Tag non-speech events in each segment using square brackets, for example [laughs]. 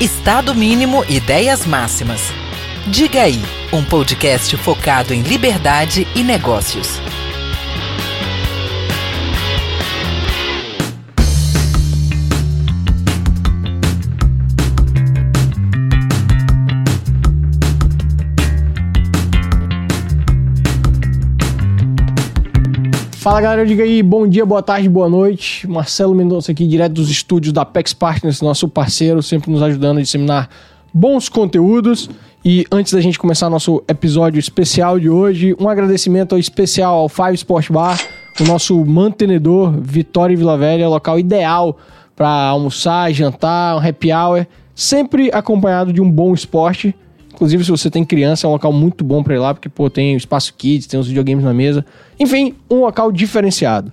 Estado mínimo, ideias máximas. Diga aí, um podcast focado em liberdade e negócios. Fala galera, diga aí, bom dia, boa tarde, boa noite. Marcelo Mendonça aqui, direto dos estúdios da Pex Partners, nosso parceiro, sempre nos ajudando a disseminar bons conteúdos. E antes da gente começar nosso episódio especial de hoje, um agradecimento especial ao Five Sport Bar, o nosso mantenedor Vitória e Vila Velha, local ideal para almoçar, jantar, um happy hour, sempre acompanhado de um bom esporte. Inclusive, se você tem criança, é um local muito bom para ir lá, porque pô, tem espaço kids, tem os videogames na mesa. Enfim, um local diferenciado.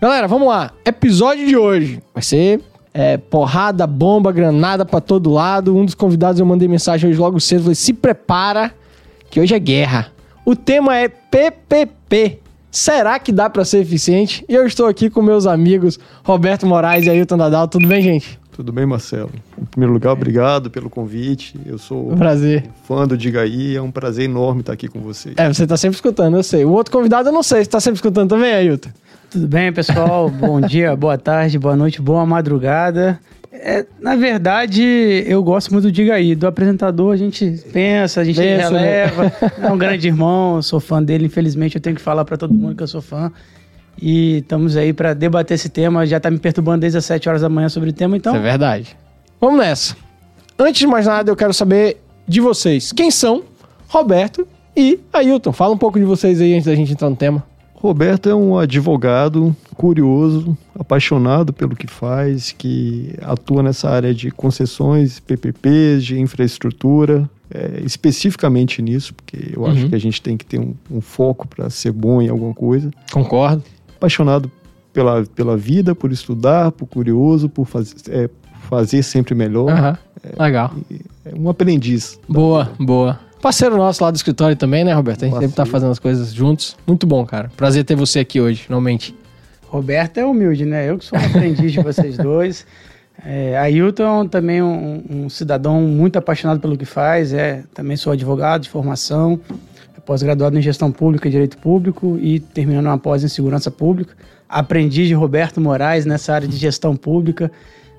Galera, vamos lá. Episódio de hoje vai ser é, porrada, bomba, granada para todo lado. Um dos convidados eu mandei mensagem hoje logo cedo, falei: "Se prepara, que hoje é guerra". O tema é PPP. Será que dá para ser eficiente? E eu estou aqui com meus amigos Roberto Moraes e Ailton Nadal. Tudo bem, gente? Tudo bem, Marcelo? Em primeiro lugar, obrigado pelo convite. Eu sou um prazer. fã do Diga Aí, é um prazer enorme estar aqui com vocês. É, você está sempre escutando, eu sei. O outro convidado eu não sei, você está sempre escutando também, Ailton? Tudo bem, pessoal? [laughs] Bom dia, boa tarde, boa noite, boa madrugada. É, na verdade, eu gosto muito do Diga Aí. Do apresentador, a gente pensa, a gente pensa, releva. Né? É um grande irmão, sou fã dele. Infelizmente, eu tenho que falar para todo mundo que eu sou fã. E estamos aí para debater esse tema. Já está me perturbando desde as 7 horas da manhã sobre o tema, então. Isso é verdade. Vamos nessa. Antes de mais nada, eu quero saber de vocês. Quem são Roberto e Ailton? Fala um pouco de vocês aí antes da gente entrar no tema. Roberto é um advogado curioso, apaixonado pelo que faz, que atua nessa área de concessões, PPPs, de infraestrutura, é, especificamente nisso, porque eu uhum. acho que a gente tem que ter um, um foco para ser bom em alguma coisa. Concordo apaixonado pela, pela vida, por estudar, por curioso, por faz, é, fazer sempre melhor. Uhum. É, Legal. É um aprendiz. Boa, boa. Parceiro nosso lá do escritório também, né, Roberto? A gente Parceiro. sempre tá fazendo as coisas juntos. Muito bom, cara. Prazer ter você aqui hoje, finalmente. Roberto é humilde, né? Eu que sou um aprendiz de vocês [laughs] dois. É, Ailton também um, um cidadão muito apaixonado pelo que faz. É, também sou advogado de formação pós-graduado em gestão pública e direito público e terminando uma pós em segurança pública. Aprendi de Roberto Moraes nessa área de gestão pública.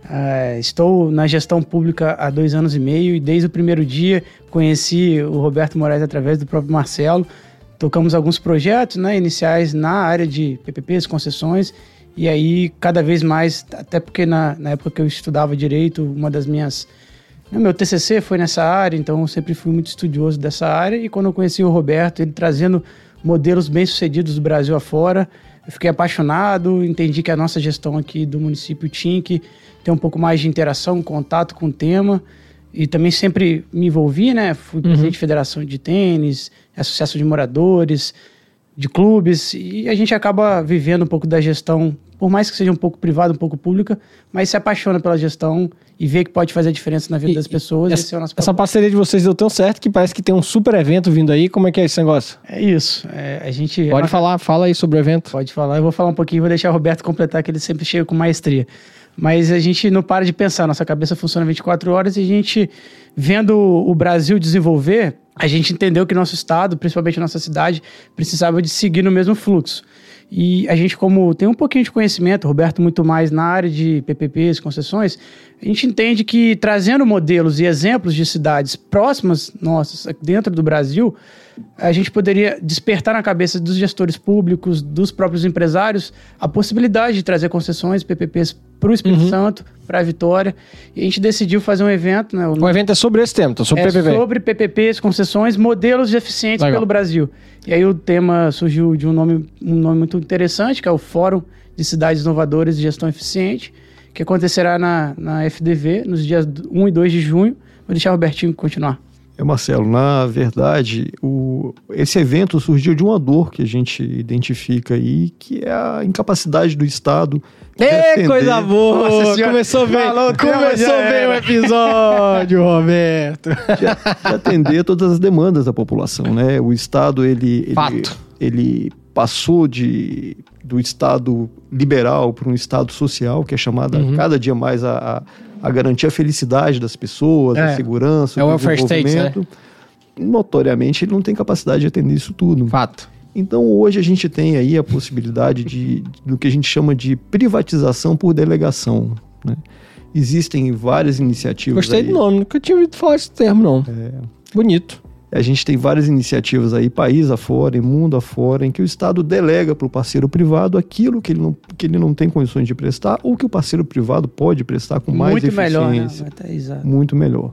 Uh, estou na gestão pública há dois anos e meio e desde o primeiro dia conheci o Roberto Moraes através do próprio Marcelo. Tocamos alguns projetos né, iniciais na área de PPPs, concessões, e aí cada vez mais, até porque na, na época que eu estudava direito, uma das minhas meu TCC foi nessa área, então eu sempre fui muito estudioso dessa área. E quando eu conheci o Roberto, ele trazendo modelos bem-sucedidos do Brasil afora, eu fiquei apaixonado, entendi que a nossa gestão aqui do município tinha que ter um pouco mais de interação, contato com o tema. E também sempre me envolvi, né? Fui uhum. presidente de federação de tênis, associação de moradores, de clubes, e a gente acaba vivendo um pouco da gestão, por mais que seja um pouco privada, um pouco pública, mas se apaixona pela gestão e vê que pode fazer a diferença na vida e, das pessoas. Essa, é essa parceria de vocês deu tão certo que parece que tem um super evento vindo aí. Como é que é esse negócio? É isso. É, a gente. Pode é falar, fala aí sobre o evento. Pode falar. Eu vou falar um pouquinho, vou deixar o Roberto completar, que ele sempre chega com maestria. Mas a gente não para de pensar, nossa cabeça funciona 24 horas e a gente, vendo o Brasil desenvolver, a gente entendeu que nosso estado, principalmente nossa cidade, precisava de seguir no mesmo fluxo. E a gente, como tem um pouquinho de conhecimento, Roberto muito mais na área de PPPs, concessões, a gente entende que trazendo modelos e exemplos de cidades próximas nossas, dentro do Brasil, a gente poderia despertar na cabeça dos gestores públicos, dos próprios empresários, a possibilidade de trazer concessões, PPPs para o Espírito uhum. Santo, para a Vitória. E a gente decidiu fazer um evento. Né, o, o evento é sobre esse tema, então, sobre é PPP. sobre PPPs, concessões, modelos de eficientes Legal. pelo Brasil. E aí o tema surgiu de um nome, um nome muito interessante, que é o Fórum de Cidades Inovadoras e Gestão Eficiente, que acontecerá na, na FDV nos dias 1 e 2 de junho. Vou deixar o Robertinho continuar. É, Marcelo, na verdade, o, esse evento surgiu de uma dor que a gente identifica aí, que é a incapacidade do Estado. Ê, coisa boa! Começou bem, Falou, começou bem o episódio, [laughs] Roberto. De, de, atender todas as demandas da população, né? O Estado, ele... ele Fato. Ele passou de, do Estado liberal para um Estado social, que é chamada uhum. cada dia mais a, a a garantir a felicidade das pessoas, É. a segurança, É o o welfare state, desenvolvimento. Notoriamente, ele não tem capacidade de atender isso tudo. Fato. Então, hoje a gente tem aí a possibilidade de, do que a gente chama de privatização por delegação. né? Existem várias iniciativas. Gostei aí. do nome, nunca tinha ouvido falar esse termo, não. Bonito. A gente tem várias iniciativas aí, país afora, e mundo afora, em que o Estado delega para o parceiro privado aquilo que ele, não, que ele não tem condições de prestar, ou que o parceiro privado pode prestar com mais Muito eficiência. melhor, né? Muito melhor.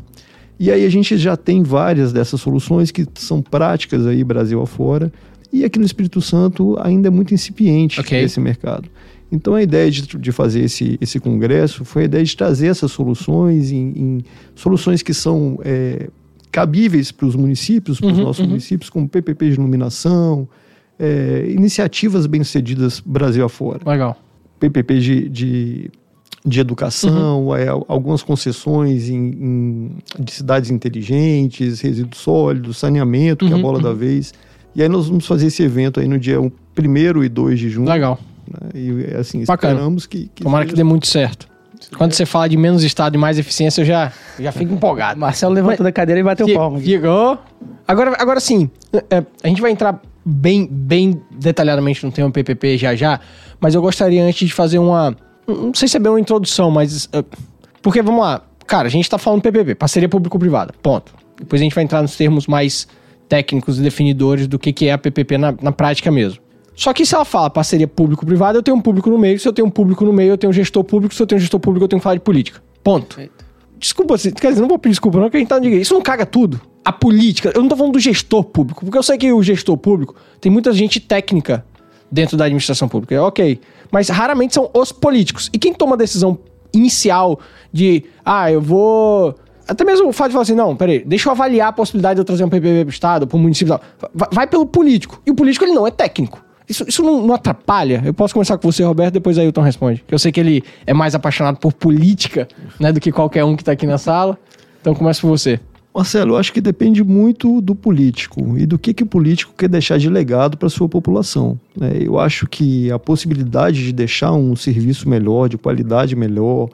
E aí a gente já tem várias dessas soluções que são práticas aí Brasil afora, e aqui no Espírito Santo ainda é muito incipiente Ok. esse mercado. Então a ideia de, de fazer esse, esse congresso foi a ideia de trazer essas soluções em, em soluções que são é, cabíveis para os municípios, para os Uhum, nossos uhum. municípios, como PPP de iluminação, é, iniciativas bem-sucedidas Brasil afora. Legal. PPP de, de, de educação, é, algumas concessões em, em- de cidades inteligentes, resíduos sólidos, saneamento, que é Uhum, a bola da vez. E aí nós vamos fazer esse evento aí no dia 1 e 2 de junho. Legal. né? E assim, Bacana. esperamos que, que Tomara que dê muito certo. Quando você fala de menos Estado e mais eficiência, eu já, já fico empolgado. Marcelo levantou da cadeira e bateu palma. aqui. Ficou. Agora, agora sim, é, a gente vai entrar bem, bem detalhadamente no tema PPP já já, mas eu gostaria antes de fazer uma. Não sei se é bem uma introdução, mas. é, porque vamos lá. Cara, a gente tá falando PPP, parceria público-privada. Ponto. Depois a gente vai entrar nos termos mais técnicos e definidores do que, que é a PPP na, na prática mesmo. Só que se ela fala parceria público-privada, eu tenho um público no meio. Se eu tenho um público no meio, eu tenho um gestor público. Se eu tenho um gestor público, eu tenho que falar de política. Ponto. Perfeito. Desculpa, quer dizer, não vou pedir desculpa, não, porque a gente tá no direito. Isso não caga tudo. A política, eu não tô falando do gestor público, porque eu sei que o gestor público tem muita gente técnica dentro da administração pública, é ok. Mas raramente são os políticos. E quem toma a decisão inicial de, ah, eu vou. Até mesmo o fato de falar assim, não, peraí, deixa eu avaliar a possibilidade de eu trazer um PPP pro Estado, pro município e tal. Vai, vai pelo político. E o político, ele não é técnico. Isso, isso não, não atrapalha? Eu posso começar com você, Roberto, depois aí Ailton responde. Eu sei que ele é mais apaixonado por política, né, do que qualquer um que tá aqui na sala. Então começa por você. Marcelo, eu acho que depende muito do político e do que, que o político quer deixar de legado para sua população. né? Eu acho que a possibilidade de deixar um serviço melhor, de qualidade melhor,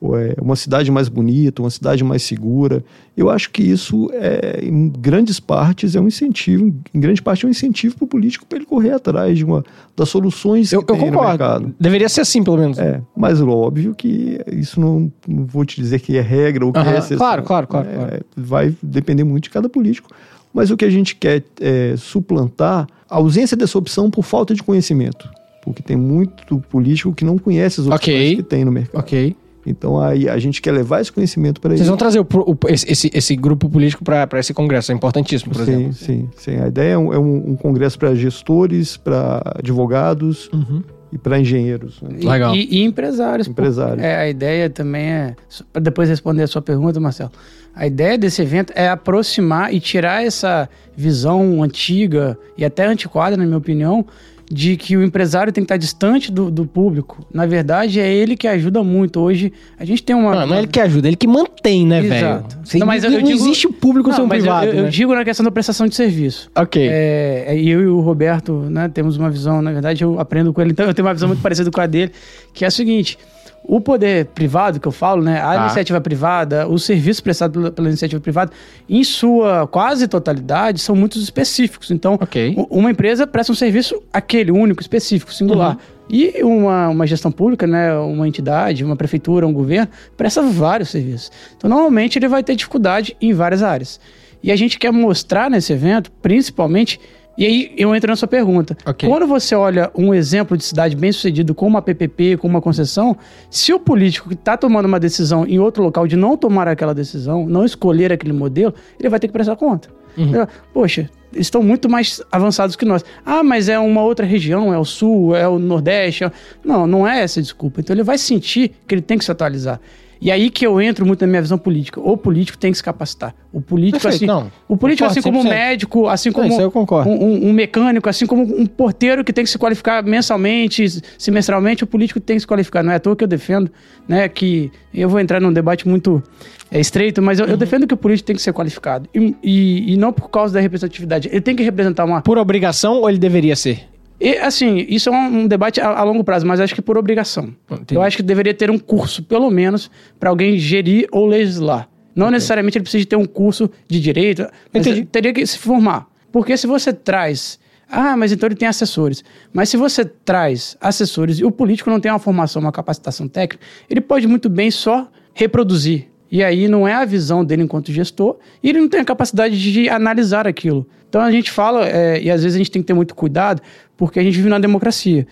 uma cidade mais bonita, uma cidade mais segura, eu acho que isso, é, em grandes partes, é um incentivo, em grande parte é um incentivo para o político para ele correr atrás de uma das soluções Eu, que eu tem no concordo. mercado. Deveria ser assim, pelo menos. É, mas óbvio que isso não, não vou te dizer que é regra ou que Aham, é exceção. claro, claro, claro, É, claro. Vai depender muito de cada político. Mas o que a gente quer é suplantar a ausência dessa opção por falta de conhecimento. Porque tem muito político que não conhece as opções Ok. que tem no mercado. Ok. Então aí a gente quer levar esse conhecimento para Vocês ele. vão trazer o o- esse, esse- grupo político para esse congresso. É importantíssimo, por Sim, exemplo. sim, sim. A ideia é um, é um- um congresso para gestores, para advogados Uhum. e para engenheiros. né? E- Legal. E, e empresários. Empresários. É, a ideia também é. Para depois responder a sua pergunta, Marcelo. A ideia desse evento é aproximar e tirar essa visão antiga e até antiquada, na minha opinião, de que o empresário tem que estar distante do, do público. Na verdade, é ele que ajuda muito. Hoje, a gente tem uma. Não, não é ele que ajuda, é ele que mantém, né, velho? Exato. Não, mas eu- não eu digo- existe o público Não, sem o privado, eu, eu né? digo na questão da prestação de serviço. Ok. É, e eu e o Roberto, né, temos uma visão, na verdade, eu aprendo com ele, então eu tenho uma visão muito parecida com a dele, que é a seguinte: o poder privado, que eu falo, né, a Tá. iniciativa privada, o serviço prestado pela, pela iniciativa privada, em sua quase totalidade, são muito específicos. Então, Ok. u- uma empresa presta um serviço aquele, único, específico, singular. Uhum. E uma, uma gestão pública, né, uma entidade, uma prefeitura, um governo, presta vários serviços. Então, normalmente, ele vai ter dificuldade em várias áreas. E a gente quer mostrar nesse evento, principalmente, e aí eu entro na sua pergunta. Ok. Quando você olha um exemplo de cidade bem sucedido com uma PPP, com uma concessão, se o político que está tomando uma decisão em outro local de não tomar aquela decisão, não escolher aquele modelo, ele vai ter que prestar conta. Eu, Poxa, estão muito mais avançados que nós. Ah, mas é uma outra região, é o sul, é o nordeste. é- Não, não é essa a desculpa. Então ele vai sentir que ele tem que se atualizar. E aí que eu entro muito na minha visão política. O político tem que se capacitar. O político, Perfeito, assim, não. o político, Concordo, assim como um 100%. médico, assim como um, um- um mecânico, assim como um porteiro que tem que se qualificar mensalmente, semestralmente, o político tem que se qualificar. Não é à toa que eu defendo, né, que eu vou entrar num debate muito é, estreito, mas eu, Uhum. eu defendo que o político tem que ser qualificado. E, e- e não por causa da representatividade. Ele tem que representar uma... Por obrigação ou ele deveria ser? E, assim, isso é um, um debate a, a longo prazo, mas acho que por obrigação. Entendi. Eu acho que deveria ter um curso, pelo menos, para alguém gerir ou legislar. Não necessariamente ele precisa ter um curso de direito, mas teria que se formar. Porque se você traz. Ah, mas então ele tem assessores. Mas se você traz assessores e o político não tem uma formação, uma capacitação técnica, ele pode muito bem só reproduzir. E aí não é a visão dele enquanto gestor, e ele não tem a capacidade de analisar aquilo. Então a gente fala, é, e às vezes a gente tem que ter muito cuidado, porque a gente vive na democracia.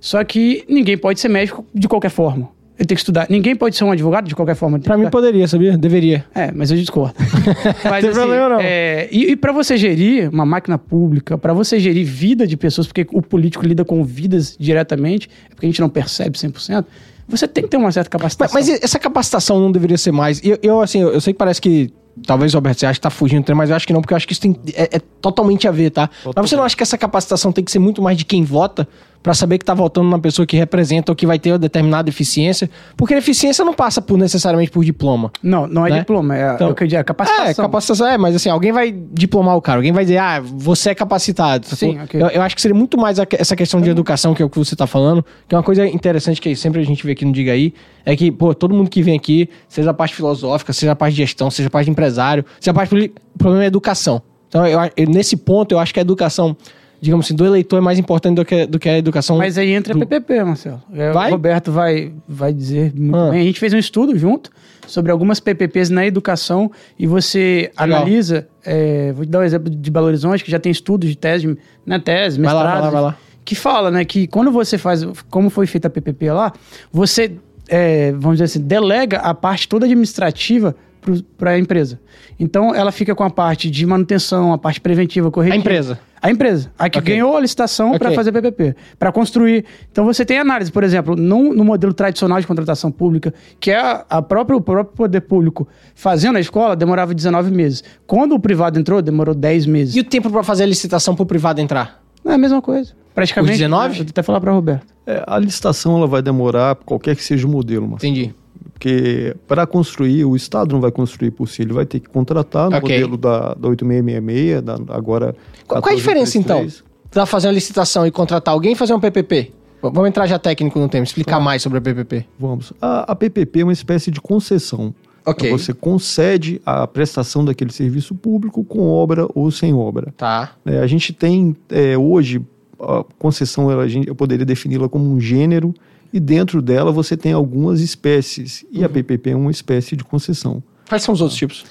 Só que ninguém pode ser médico de qualquer forma. Ele tem que estudar. Ninguém pode ser um advogado de qualquer forma. Que mim poderia, sabia? Deveria. É, mas eu discordo. [laughs] mas, Tem problema, não. é, e e para você gerir uma máquina pública, para você gerir vida de pessoas, porque o político lida com vidas diretamente, é porque a gente não percebe 100%, você tem que ter uma certa Mas, capacitação. mas essa capacitação não deveria ser mais. Eu, eu, assim, eu, eu sei que parece que. Talvez, Roberto, você acha que tá fugindo mas eu acho que não, porque eu acho que isso tem, é, é totalmente a ver, tá? Mas você não acha que essa capacitação tem que ser muito mais de quem vota pra saber que tá votando numa pessoa que representa ou que vai ter uma determinada eficiência? Porque a eficiência não passa por necessariamente por diploma. Não, não é né? diploma, é, Então- é é capacitação. É, capacitação é, mas assim, alguém vai diplomar o cara, alguém vai dizer, ah, você é capacitado. Sim, sacou? ok. eu, eu acho que seria muito mais a essa questão de educação, que é o que você tá falando, que é uma coisa interessante que sempre a gente vê aqui no Diga Aí, é que, pô, todo mundo que vem aqui, seja a parte filosófica, seja a parte de gestão, seja a parte de empresário, seja a parte política, o problema é a educação. Então, eu, eu- nesse ponto, eu acho que a educação, digamos assim, do eleitor é mais importante do que, do que a educação. Mas aí entra a PPP, Marcelo. É, Vai? O Roberto vai, vai dizer muito Ah. bem. A gente fez um estudo junto sobre algumas PPPs na educação e você Legal. analisa. é, vou te dar um exemplo de Belo Horizonte, que já tem estudos de tese, na tese, Vai lá, vai lá, vai lá. Que fala, né, que quando você faz, como foi feita a PPP lá, você, é, vamos dizer assim, delega a parte toda administrativa para a empresa. Então, ela fica com a parte de manutenção, a parte preventiva, a corretiva. empresa. A empresa, a que Ok. ganhou a licitação para Ok. fazer PPP, para construir. Então você tem análise, por exemplo, no, no modelo tradicional de contratação pública, que é a, a própria, o próprio poder público fazendo a escola, demorava 19 meses. Quando o privado entrou, demorou 10 meses. E o tempo pra fazer a licitação pro privado entrar? É a mesma coisa. Praticamente. Os 19? né? Vou até falar para Roberto. É, a licitação ela vai demorar, qualquer que seja o modelo, mas Entendi. Porque para construir, o Estado não vai construir por si, ele vai ter que contratar no Ok. modelo da, da 8666, da, agora. Qual, qual é a diferença, então? 1433. Pra fazer uma licitação e contratar alguém e fazer um PPP? Vamos entrar já técnico no tema, explicar mais sobre a PPP. Vamos. A, a PPP é uma espécie de concessão. Ok. Você concede a prestação daquele serviço público com obra ou sem obra. Tá. É, a gente tem é, hoje a concessão, ela, eu poderia defini-la como um gênero e dentro dela você tem algumas espécies e a Uhum. PPP é uma espécie de concessão. Quais são os outros tipos?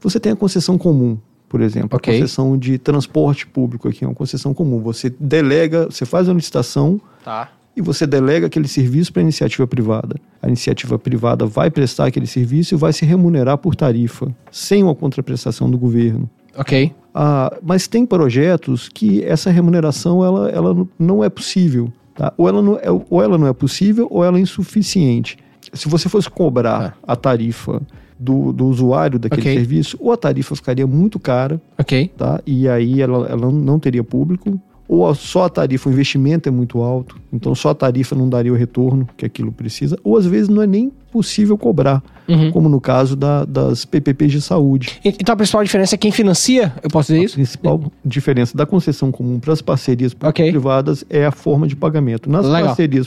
Você tem a concessão comum, por exemplo, Ok. a concessão de transporte público aqui é uma concessão comum. Você delega, você faz uma licitação Tá. e você delega aquele serviço para a iniciativa privada. A iniciativa privada vai prestar aquele serviço e vai se remunerar por tarifa, sem uma contraprestação do governo. Ok. Ah, mas tem projetos que essa remuneração ela, ela não é possível. Tá? Ou, ela não é, ou ela não é possível ou ela é insuficiente. Se você fosse cobrar a tarifa do, do usuário daquele Ok. serviço, ou a tarifa ficaria muito cara, Ok. tá? e aí ela, ela não teria público, ou a- só a tarifa, o investimento é muito alto, então só a tarifa não daria o retorno que aquilo precisa, ou às vezes não é nem possível cobrar, Uhum. como no caso da- das PPPs de saúde. Então a principal diferença é quem financia? Eu posso dizer A isso? principal diferença da concessão comum para as parcerias Ok. privadas é a forma de pagamento. Nas Legal, parcerias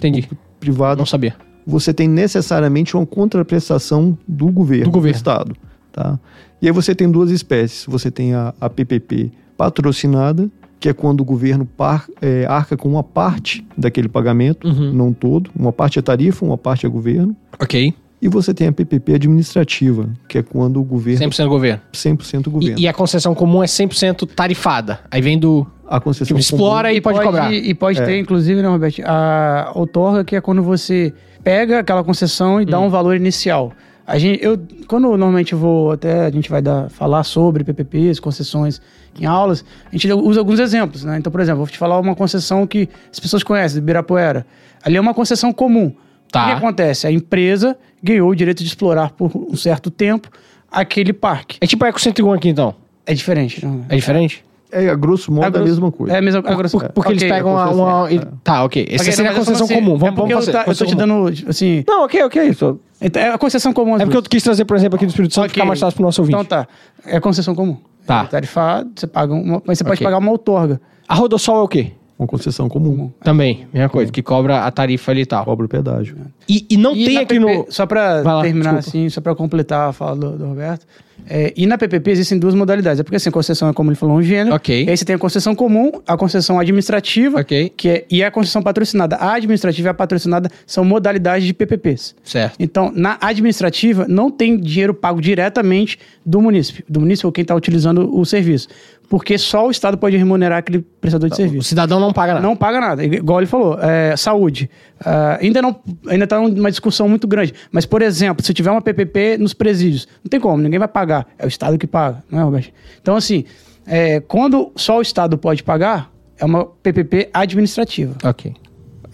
privadas, Não sabia. você tem necessariamente uma contraprestação do governo, Do governo. Estado. Tá? E aí você tem duas espécies. Você tem a, a PPP patrocinada, que é quando o governo par- é, arca com uma parte daquele pagamento, Uhum. não todo. Uma parte é tarifa, uma parte é governo. Ok. E você tem a PPP administrativa, que é quando o governo... 100% governo. 100% governo. E, e a concessão comum é 100% tarifada. Aí vem do. a concessão Tipo, explora e pode, cobrar. E pode É. ter, inclusive, né, Roberto, a outorga, que é quando você pega aquela concessão e dá Hum. um valor inicial. A gente, eu, quando normalmente eu vou até, a gente vai dar, falar sobre PPPs, concessões em aulas, a gente usa alguns exemplos, né? Então, por exemplo, vou te falar uma concessão que as pessoas conhecem, Ibirapuera. Ali é uma concessão comum. Tá. O que acontece? A empresa ganhou o direito de explorar por um certo tempo aquele parque. É tipo a Eco 101 aqui, então. É diferente, não É diferente? É, a grosso modo, A é a grosso- mesma coisa. É a mesma a grosso- Por- porque eles Ok. pegam uma. uma- é. Tá, ok. Essa Ok, seria a não, eu concessão assim, comum. Vamos, é vamos eu, fazer. tá- eu tô te dando, assim... Não, ok, ok. Isso. então, É a concessão comum. É porque eu quis trazer, por exemplo, aqui do Espírito Santo, Ok. ficar mais fácil pro nosso ouvinte. Então tá. É concessão comum. Tá. É tarifado, você paga uma, mas você pode pagar uma outorga. A Rodossol é o quê? Uma concessão comum. Também, mesma coisa, que cobra a tarifa ali e tal. Cobra o pedágio. E, e não E tem aqui PP no. Só para terminar desculpa. assim, só para completar a fala do, do Roberto. É, e na PPP existem duas modalidades. É porque assim, a concessão é como ele falou, um gênero. Ok. E aí você tem a concessão comum, a concessão administrativa, Ok. que é, e a concessão patrocinada. A administrativa e a patrocinada são modalidades de PPPs. Certo. Então, na administrativa, não tem dinheiro pago diretamente do município, do município ou quem está utilizando o serviço. Porque só o Estado pode remunerar aquele prestador de O serviço. cidadão não paga nada. Não paga nada, igual ele falou. É, saúde. Ah, ainda não, ainda está uma discussão muito grande. Mas, por exemplo, se tiver uma PPP nos presídios, não tem como, ninguém vai pagar. É o Estado que paga, não é, Roberto? Então, assim, é, quando só o Estado pode pagar, é uma PPP administrativa. Ok.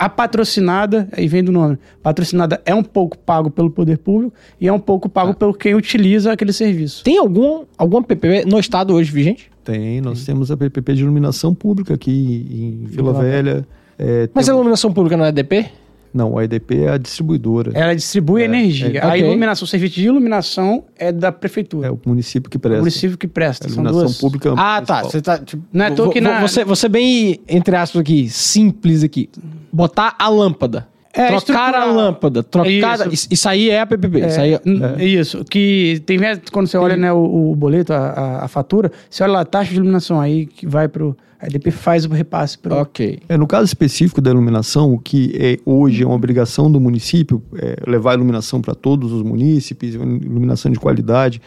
A patrocinada, aí vem do nome, patrocinada é um pouco pago pelo poder público e é um pouco pago pelo quem utiliza aquele serviço. Tem algum, alguma PPP no estado hoje vigente? Tem, nós temos a PPP de iluminação pública aqui em Vila Vila Velha. É, Mas a iluminação pública não é DP? Não, a EDP é a distribuidora. Ela distribui energia. é, A ok. iluminação, o serviço de iluminação é da prefeitura. É o município que o presta. município que A presta. São iluminação duas. pública. Ah, tá. municipal. Você tá. Tipo, Não é que vo- na- você, você bem, entre aspas aqui, simples aqui. Botar a lâmpada. É, trocar a estrutural. lâmpada. Trocar. Isso. Isso. aí é a PPP. Isso aí é- N- Isso, que tem vezes, quando você olha né, o, o boleto, a, a- a fatura, você olha lá a taxa de iluminação aí que vai pro. A EDP faz o repasse pro. Ok. É, no caso específico da iluminação, o que é, hoje é uma obrigação do município, é, levar iluminação para todos os munícipes, iluminação de qualidade,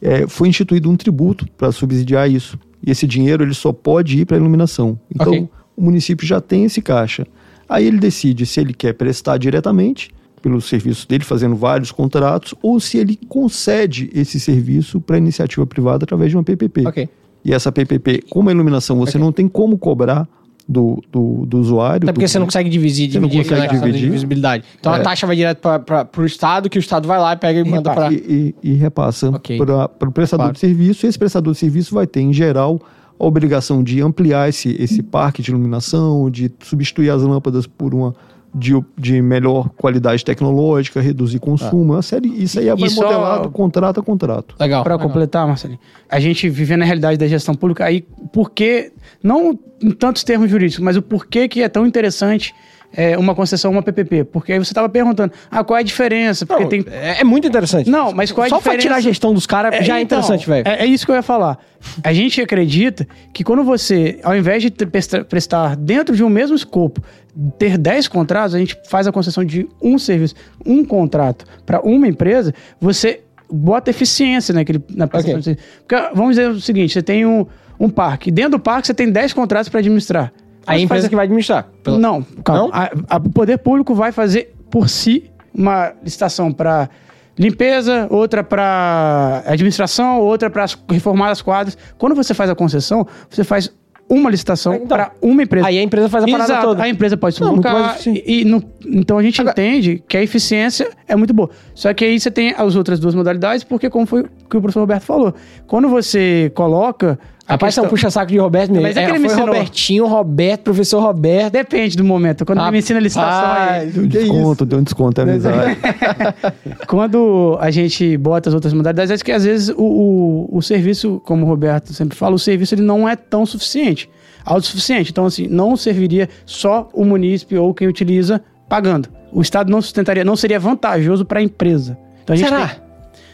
é, foi instituído um tributo para subsidiar isso. E esse dinheiro ele só pode ir para a iluminação. Então, Ok. o município já tem esse caixa. Aí ele decide se ele quer prestar diretamente pelo serviço dele, fazendo vários contratos, ou se ele concede esse serviço para iniciativa privada através de uma PPP. Ok. E essa PPP, como a iluminação, você não tem como cobrar do, do, do usuário. Até porque do- você não consegue dividir, Você não dividir consegue questão de dividir. visibilidade. Então a É. taxa vai direto para o Estado, que o Estado vai lá e pega e manda para. e, e- e repassa Ok. para o prestador Claro. de serviço. E esse prestador de serviço vai ter, em geral, a obrigação de ampliar esse, esse parque de iluminação, de substituir as lâmpadas por uma de, de melhor qualidade tecnológica, reduzir consumo. Uma série, isso aí vai E só- modelado contrato a contrato. Legal. Para completar, Marcelinho, a gente vivendo a realidade da gestão pública, aí por que, não em tantos termos jurídicos, mas o porquê que é tão interessante é, uma concessão, uma PPP? Porque aí você estava perguntando, ah, qual é a diferença? Porque Não, tem... é, é muito interessante. Não, mas qual é a Só diferença? pra tirar a gestão dos caras já é então, interessante, velho. É, é isso que eu ia falar. A gente acredita que quando você, ao invés de prestar- dentro de um mesmo escopo, ter 10 contratos, a gente faz a concessão de um serviço, um contrato para uma empresa, você bota eficiência naquele, na prestação Ok. de serviço. Porque, vamos dizer o seguinte, você tem um, um parque. Dentro do parque você tem 10 contratos para administrar. Aí a empresa faz- que vai administrar. Pela- não, calma. O poder público vai fazer por si uma licitação para limpeza, outra para administração, outra para reformar as quadras. Quando você faz a concessão, você faz uma licitação Então, para uma empresa. Aí a empresa faz a parada Exato. toda. A empresa pode sim. e, e então a gente Agora- entende que a eficiência é muito boa. Só que aí você tem as outras duas modalidades, porque como foi o que o professor Roberto falou, quando você coloca. A Rapaz, você é um questão- puxa-saco de Roberto mesmo. Mas é que É, ele me ensinou. Robertinho, Roberto, professor Roberto. Depende do momento. Quando ele me ensina a licitação, aí, Deu um que desconto, deu um desconto, é amizade. [laughs] Quando a gente bota as outras modalidades, é que às vezes o, o, o serviço, como o Roberto sempre fala, o serviço ele não é tão suficiente, autossuficiente. Então, assim, não serviria só o munícipe ou quem utiliza pagando. O Estado não sustentaria, não seria vantajoso para a empresa. Então, a gente Será? tem-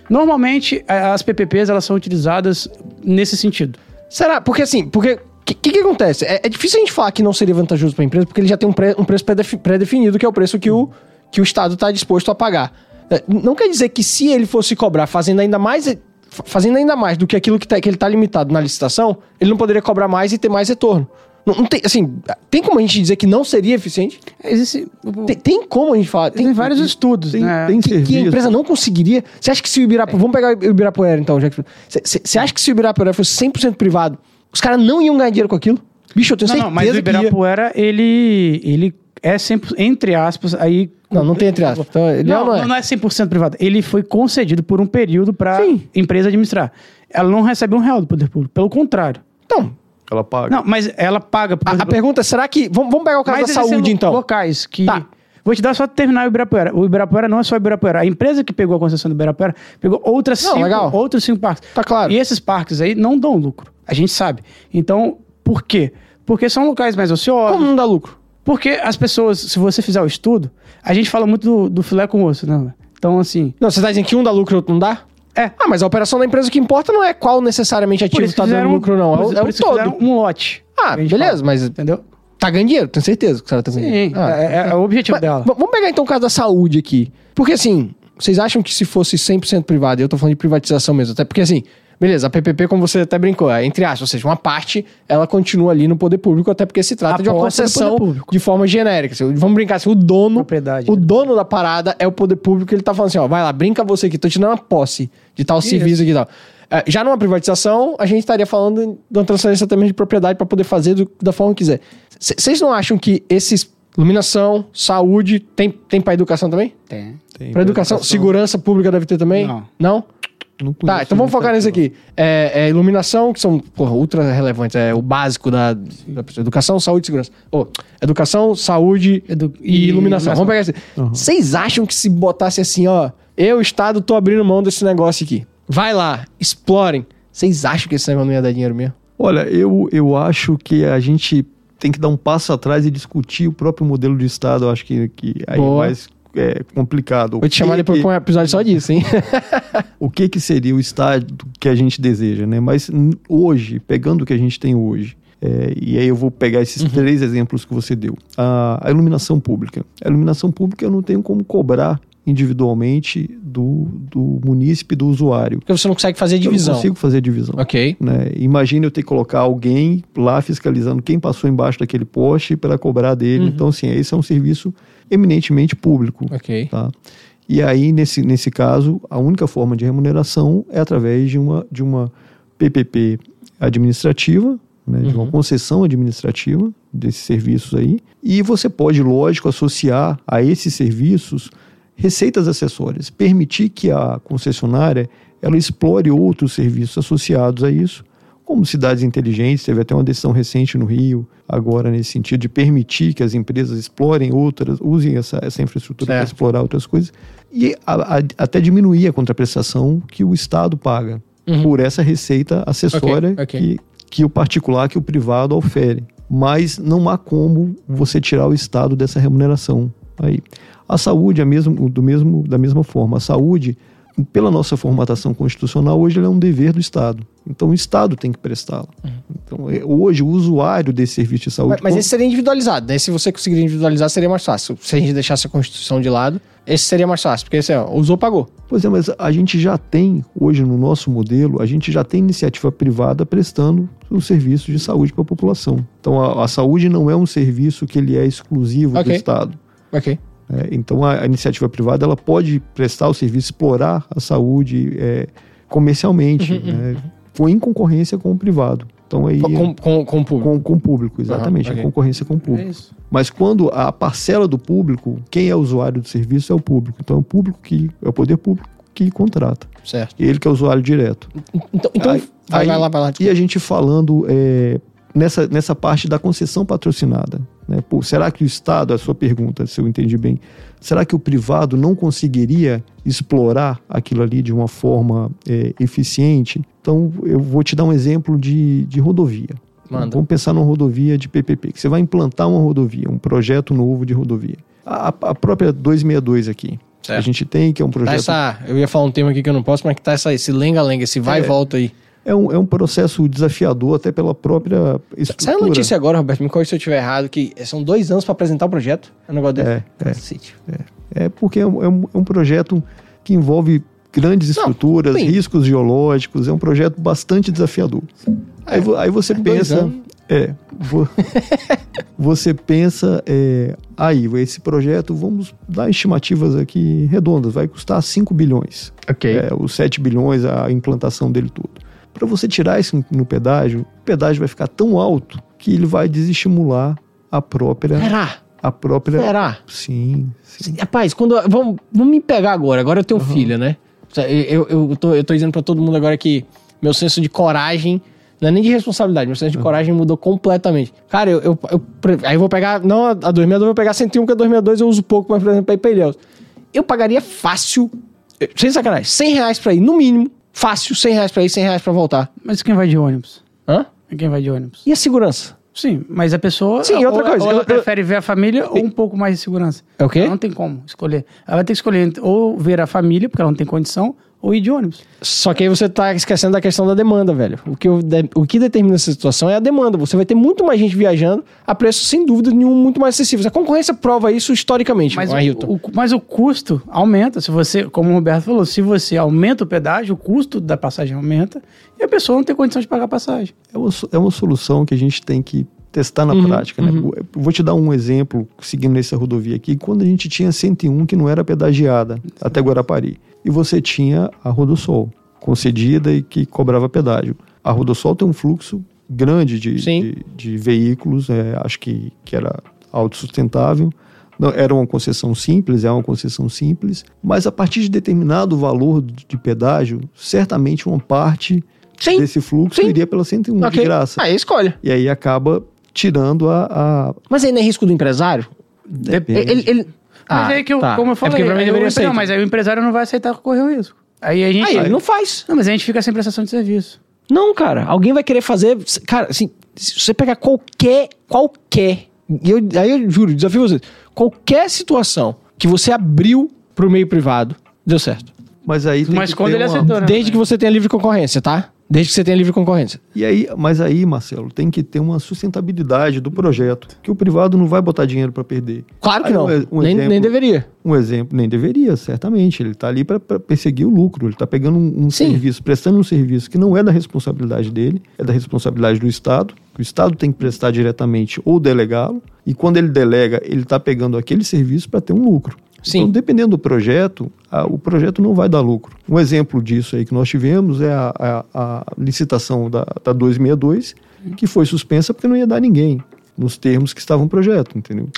Normalmente, as PPPs elas são utilizadas nesse sentido. Será? Porque assim, porque o que, que, acontece? É, é difícil a gente falar que não seria vantajoso para a empresa, porque ele já tem um, pre- um preço pré-defi- pré-definido, que é o preço que o, que o Estado está disposto a pagar. É, Não quer dizer que se ele fosse cobrar fazendo ainda mais, fa- fazendo ainda mais do que aquilo que, tá- que ele está limitado na licitação, ele não poderia cobrar mais e ter mais retorno. Não, não tem, assim, tem como a gente dizer que não seria eficiente? Existe, Tem, tem como a gente falar? tem vários estudos, Tem, né? tem que, que a empresa não conseguiria. Você acha que se o Ibirapuera. Vamos pegar o Ibirapuera então, já que. Você- acha que se o Ibirapuera fosse 100% privado, os caras não iam ganhar dinheiro com aquilo? Bicho, eu tenho Não, certeza não, mas o que ia. Ibirapuera, ele, ele é sempre, entre aspas, aí... Não, não tem entre aspas. Então, ele Não, não, é. não é 100% privado. Ele foi concedido por um período para empresa administrar. Ela não recebe um real do poder público, pelo contrário. Então, Ela paga. Não, mas ela paga... por a, a pergunta é: será que. Vamos, vamos pegar o caso mas da saúde, então. locais que... Tá. Vou te dar só terminar o Ibirapuera. O Ibirapuera não é só o Ibirapuera. A empresa que pegou a concessão do Ibirapuera pegou outras Não, cinco, legal. outros cinco parques. Tá claro. E esses parques aí não dão lucro. A gente sabe. Então, por quê? Porque são locais mais ociosos. Como não dá lucro? Porque as pessoas, se você fizer o estudo, a gente fala muito do, do filé com osso, né? Então, assim, Não, você tá dizendo que um dá lucro e outro não dá? É. Ah, mas a operação da empresa que importa não é qual necessariamente ativo tá que dando lucro não. É, o- é o todo. um lote. Ah, a beleza, fala, mas Entendeu? tá ganhando dinheiro, tenho certeza que você tá ganhando Sim. Ah, é, é o objetivo Mas, dela. Vamos pegar então o caso da saúde aqui. Porque assim, vocês acham que se fosse 100% privado, e eu tô falando de privatização mesmo, até porque assim, beleza, a PPP, como você até brincou, é entre aspas, ou seja, uma parte, ela continua ali no poder público, até porque se trata de uma do concessão de forma genérica. Assim, Vamos brincar assim, o dono, Propriedade, o né? dono da parada é o poder público, ele tá falando assim, ó, vai lá, brinca você aqui, tô te dando uma posse de tal Isso. serviço aqui e tal. É, Já numa privatização, a gente estaria falando de uma transferência também de propriedade para poder fazer do- da forma que quiser. Vocês não acham que esses iluminação, saúde, tem, tem para educação também? Tem. Tem Para educação, segurança pública deve ter também? Não. Não? Tá, então vamos focar nisso aqui. É, é iluminação, que são porra, ultra relevantes, é o básico da, da educação, saúde e segurança. Ô, educação, saúde Edu- e, iluminação. iluminação. Vamos pegar assim. Vocês acham que se botasse assim, ó, eu, Estado, tô abrindo mão desse negócio aqui. Vai lá, explorem. Vocês acham que esse negócio não ia dar dinheiro mesmo? Olha, eu, eu acho que a gente tem que dar um passo atrás e discutir o próprio modelo de Estado. Eu acho que, que aí Boa. mais é, complicado. Vou te chamar que depois pra um episódio só disso, hein? [laughs] o que, que seria o Estado que a gente deseja, né? Mas hoje, pegando o que a gente tem hoje, é, e aí eu vou pegar esses Uhum. três exemplos que você deu. A, a iluminação pública. A iluminação pública eu não tenho como cobrar individualmente do, do munícipe, do usuário. Porque você não consegue fazer Eu divisão. não consigo fazer divisão. Ok. né? Imagine eu ter que colocar alguém lá fiscalizando quem passou embaixo daquele poste para cobrar dele. Uhum. Então, assim, esse é um serviço eminentemente público. Ok. Tá? E aí, nesse, nesse caso, a única forma de remuneração é através de uma, de uma PPP administrativa, né, de uma Uhum. concessão administrativa desses serviços aí. E você pode, lógico, associar a esses serviços receitas acessórias, permitir que a concessionária ela explore outros serviços associados a isso, como cidades inteligentes, teve até uma decisão recente no Rio, agora nesse sentido de permitir que as empresas explorem outras, usem essa, essa infraestrutura para explorar outras coisas, e a- a- até diminuir a contraprestação que o Estado paga Uhum. por essa receita acessória Ok, ok. Que, que o particular, que o privado ofere. Mas não há como você tirar o Estado dessa remuneração aí. A saúde é mesmo, do mesmo, da mesma forma. A saúde, pela nossa formatação constitucional, hoje ela é um dever do Estado. Então o Estado tem que prestá-la. Então, é, hoje, o usuário desse serviço de saúde. Uhum. Mas, mas esse seria individualizado, né? Se você conseguir individualizar, seria mais fácil. Se a gente deixasse a Constituição de lado, esse seria mais fácil. Porque assim, ó, usou, pagou. Pois é, mas a gente já tem, hoje no nosso modelo, a gente já tem iniciativa privada prestando o serviço de saúde para a população. Então a, a saúde não é um serviço que ele é exclusivo Ok. do Estado. Ok. É, então a, a iniciativa privada ela pode prestar o serviço, explorar a saúde é, comercialmente, Uhum, né, com, em concorrência com o privado. Então aí Com, com, com o público. com, com o público, exatamente, ok. a concorrência com o É público. isso. Mas quando a parcela do público, quem é usuário do serviço é o público. Então é o público que é o poder público que contrata. Certo. Ele que é usuário direto. Então, então Aí- vai, aí- vai lá, vai lá. E a gente falando é, nessa, nessa parte da concessão patrocinada. Né? Pô, será que o Estado, a sua pergunta, se eu entendi bem, será que o privado não conseguiria explorar aquilo ali de uma forma é, eficiente? Então, eu vou te dar um exemplo de, de rodovia. Manda. Vamos pensar numa rodovia de PPP, que você vai implantar uma rodovia, um projeto novo de rodovia. A, a própria 262 aqui, Certo. a gente tem, que é um Tá projeto essa, eu ia falar um termo aqui que eu não posso, mas que tá essa, esse lenga-lenga, esse vai e É. volta aí. É um, é um processo desafiador até pela própria estrutura. Saiu a notícia agora, Roberto, me corrija se eu estiver errado, que são dois anos pra apresentar o projeto. É um negócio desse. É, é. Cacete. É porque é um, é um- é um projeto que envolve grandes Não, estruturas, sim. riscos geológicos, é um projeto bastante desafiador. Aí, vo- aí você É, pensa... É, vo- [laughs] você pensa, é, aí, esse projeto, vamos dar estimativas aqui redondas, vai custar 5 bilhões. Ok. É, os 7 bilhões, a implantação dele todo. Para você tirar isso no pedágio, o pedágio vai ficar tão alto que ele vai desestimular a própria... Será? A própria... Será? Sim, sim. Rapaz, quando. Vamos, vamos me pegar agora. Agora eu tenho filha, né? Eu, eu, eu, tô, eu tô dizendo pra todo mundo agora que meu senso de coragem. Não é nem de responsabilidade, meu senso de coragem mudou completamente. Cara, eu, eu, eu Aí eu vou pegar. Não a 2002, eu vou pegar 101, porque a 2002 eu uso pouco, mas por exemplo, pra ir pra Ilhéus. Eu pagaria fácil. Sem sacanagem, 100 reais pra ir, no mínimo. Fácil, 100 reais pra ir, 100 reais pra voltar. Mas quem vai de ônibus? Hã? Quem vai de ônibus? E a segurança? Sim, mas a pessoa. Sim, outra ou, coisa, Ou ela eu- eu- prefere ver a família ou um pouco mais de segurança. É o quê? Ela não tem como escolher. Ela vai ter que escolher ou ver a família, porque ela não tem condição, ou ir de ônibus. Só que aí você tá esquecendo da questão da demanda, velho. O que, de- o que determina essa situação é a demanda. Você vai ter muito mais gente viajando a preço, sem dúvida nenhum, muito mais acessível. A concorrência prova isso historicamente, Mas o, Ailton. o- mas o custo aumenta. Se você, como o Roberto falou, se você aumenta o pedágio, o custo da passagem aumenta e a pessoa não tem condição de pagar a passagem. É uma, é uma solução que a gente tem que testar na Uhum, prática. Né? Eu Vou te dar um exemplo, seguindo nessa rodovia aqui, quando a gente tinha 101 que não era pedagiada até Guarapari. E você tinha a Rodosol, concedida e que cobrava pedágio. A Rodosol tem um fluxo grande de, de, de veículos, é, acho que, que era autossustentável. Não, era uma concessão simples, é uma concessão simples, mas a partir de determinado valor de pedágio, certamente uma parte Sim. desse fluxo Sim. iria pela 101 Ok. de graça. Aí escolhe. E aí acaba tirando a. a- Mas aí não é risco do empresário? Depende. Ele, ele- Mas Ah, é que, eu, tá. como eu É falei, porque pra mim aí deveria ser. não, mas aí o empresário não vai aceitar correr o risco. Aí a gente. Aí ele não faz. Não, mas a gente fica sem prestação de serviço. Não, cara. Alguém vai querer fazer. Cara, assim, se você pegar qualquer. Qualquer. e Eu, aí eu juro, desafio vocês. Qualquer situação que você abriu pro meio privado, deu certo. Mas aí tem Mas que quando ter ele uma- aceitou, né? Desde que você tenha livre concorrência, tá? Desde que você tenha livre concorrência. E aí, mas aí, Marcelo, tem que ter uma sustentabilidade do projeto, que o privado não vai botar dinheiro para perder. Claro que Aí, não. um- um nem, exemplo- nem deveria. Um exemplo, nem deveria, certamente. Ele está ali para perseguir o lucro. Ele está pegando um, um serviço, prestando um serviço que não é da responsabilidade dele, é da responsabilidade do Estado. O Estado tem que prestar diretamente ou delegá-lo. E quando ele delega, ele está pegando aquele serviço para ter um lucro. Sim. Então, dependendo do projeto, a- o projeto não vai dar lucro. Um exemplo disso aí que nós tivemos é a, a- a licitação da, da 262, que foi suspensa porque não ia dar ninguém, nos termos que estava no projeto, entendeu?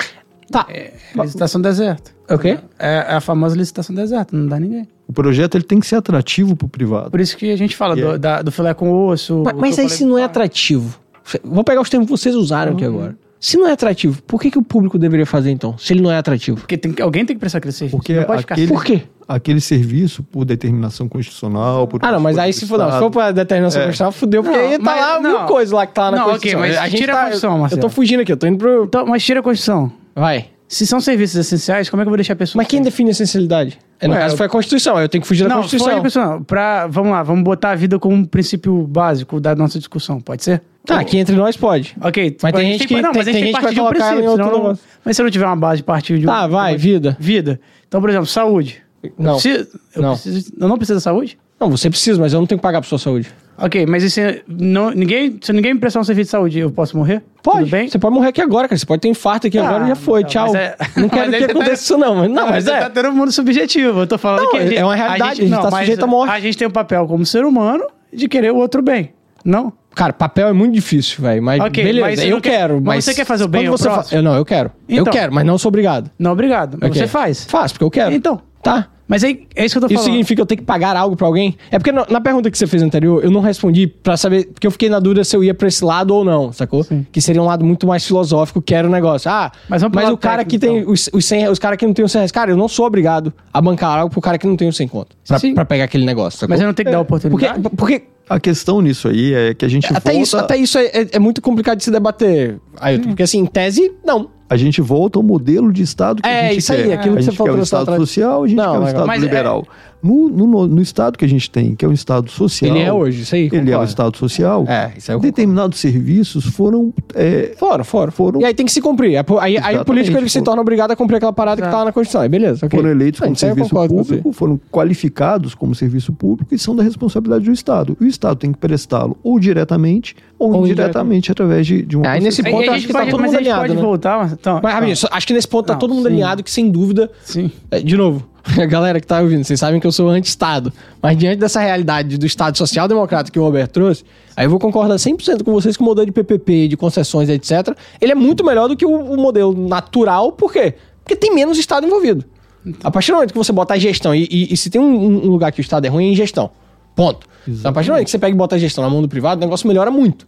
Tá. Licitação deserta. É o quê? É, é a famosa licitação deserta, não dá ninguém. O projeto ele tem que ser atrativo para o privado. Por isso que a gente fala E do, é- da- do filé com osso. Mas, o mas aí se não é atrativo. Vou pegar os termos que vocês usaram aqui agora. Se não é atrativo, por que, que o público deveria fazer então? Se ele não é atrativo? Porque tem, alguém tem que prestar aquele serviço. Porque não pode ficar aquele- sem. Por quê? Aquele serviço, por determinação constitucional. Por Ah, não, mas aí se for, não, se for pra determinação É. constitucional, fudeu, porque Não, aí tá mas- lá não. mil coisas lá que tá lá na Não, ok, Constituição. mas a gente tira a tá, Constituição, Eu Marcelo. tô fugindo aqui, eu tô indo pro... Então, mas tira a Constituição. Vai. Se são serviços essenciais, como é que eu vou deixar a pessoa. Mas quem define a essencialidade? É, no Ué, caso eu- foi a Constituição, aí eu tenho que fugir da Não, Constituição. foi a Constituição. Pra, vamos lá, vamos botar a vida como um princípio básico da nossa discussão, pode ser? Tá, aqui entre nós pode. Ok. Mas tem a gente que- não, tem- mas a tem gente gente que vai um colocar ela em outro não- negócio. Mas se eu não tiver uma base de partir de um. Tá, vai, vida. Vida. Então, por exemplo, saúde. Não. Eu, preciso, eu, Não. preciso- eu não preciso da saúde? Não, você precisa, mas eu não tenho que pagar pra sua saúde. Ok, mas e se, não, ninguém, se ninguém me prestar um serviço de saúde, eu posso morrer? Pode. Tudo bem? Você pode morrer aqui agora, cara. Você pode ter infarto aqui Ah, agora e já foi. mas Tchau. é- Não [laughs] quero mas que tá- aconteça isso, não. Mas, não, mas você é. tá tendo um mundo subjetivo. Eu tô falando Não, que. a é gente- uma realidade, a gente tá mas sujeito à morte. A gente tem um papel como ser humano de querer o outro bem. Não? Cara, papel é muito difícil, velho. Mas Ok, beleza, mas eu quer- quero. mas Mas você quer fazer o bem ao você fa- eu Não, eu quero. eu Então. quero, mas não sou obrigado. Não, obrigado. Mas Ok. Você faz. Faço, porque eu quero. Então. Tá. Mas aí, é isso que eu tô Isso falando. significa que eu tenho que pagar algo pra alguém? É porque na pergunta que você fez anterior, eu não respondi pra saber, porque eu fiquei na dúvida se eu ia pra esse lado ou não, sacou? Sim. Que seria um lado muito mais filosófico, que era o negócio. Ah, Mas mas o cara que tem os, os 100, os cara que não tem os 100 reais, cara, eu não sou obrigado a bancar algo pro cara que não tem os 100 conto. Pra, Sim. pra pegar aquele negócio, sacou? Mas eu não tenho que dar Porque, oportunidade. porque A questão nisso aí é que a gente até volta, isso, até isso é, é- é muito complicado de se debater, Ailton. Porque assim, em tese, não. A gente volta ao modelo de Estado que É, a gente isso quer. aí, aquilo a que gente você falou quer um trouxe lá Estado social, a gente Não, quer legal. Estado é- liberal. No, no, no Estado que a gente tem, que é um Estado social... Ele é hoje, isso aí. Ele é um. Estado social. É, isso aí. Determinados serviços foram... é, Fora, fora. Foram- E aí tem que se cumprir. Aí, aí- aí o político ele se torna obrigado a cumprir aquela parada que Exato. tá lá na Constituição. Aí beleza, ok. foram eleitos Ah, como eu serviço público, foram qualificados como serviço público e são da responsabilidade do Estado. E o Estado tem que prestá-lo ou diretamente ou, Ou indiretamente através de, de uma É, aí nesse ponto Aí acho que tá pode- todo mundo alinhado, pode né? voltar. mas- Então, Mas, Rabinho, só- acho que nesse ponto tá Não, todo mundo sim. alinhado que, sem dúvida, Sim. é, de novo, [laughs] a galera que tá ouvindo, vocês sabem que eu sou anti-Estado. Mas diante dessa realidade do Estado social-democrata que o Roberto trouxe, aí eu vou concordar 100% com vocês que o modelo de PPP, de concessões, etc., ele é muito melhor do que o, o modelo natural. Por quê? Porque tem menos Estado envolvido. A partir do momento que você bota a gestão, e, e- e se tem um, um lugar que o Estado é ruim, é em gestão. Ponto. Então, a partir do momento que você pega e bota a gestão na mão do privado, o negócio melhora muito.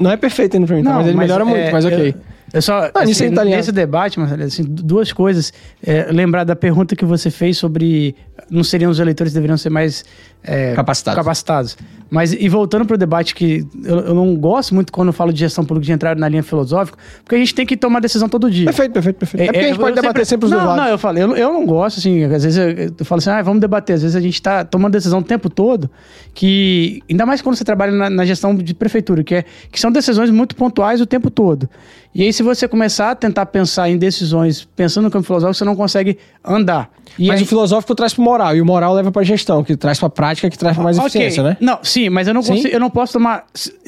Não é perfeito ainda pra mim, tá? mas ele melhora muito, é, mas ok. Eu, eu só, Não, nisso assim, ligado. nesse debate, Marcelo, assim, du- duas coisas. É, lembrar da pergunta que você fez sobre não seriam os eleitores que deveriam ser mais é, Capacitados. capacitados. Mas, e voltando para o debate que eu, eu não gosto muito quando eu falo de gestão pública de entrar na linha filosófica, porque a gente tem que tomar decisão todo dia. Perfeito, perfeito, perfeito. É, porque a gente eu- pode debater sempre os não, lados. Não, eu falo, eu, eu não gosto, assim, às vezes eu, eu falo assim, ah, vamos debater. Às vezes a gente tá tomando decisão o tempo todo, que, ainda mais quando você trabalha na, na gestão de prefeitura, que, é, que são decisões muito pontuais o tempo todo. E aí, se você começar a tentar pensar em decisões pensando no campo filosófico, você não consegue andar. E Mas aí- o filosófico traz pro moral, e o moral leva pra gestão, que traz pra prática, que traz pra mais Ok. eficiência, né? Não, sim, mas eu não, consigo, eu não posso tomar.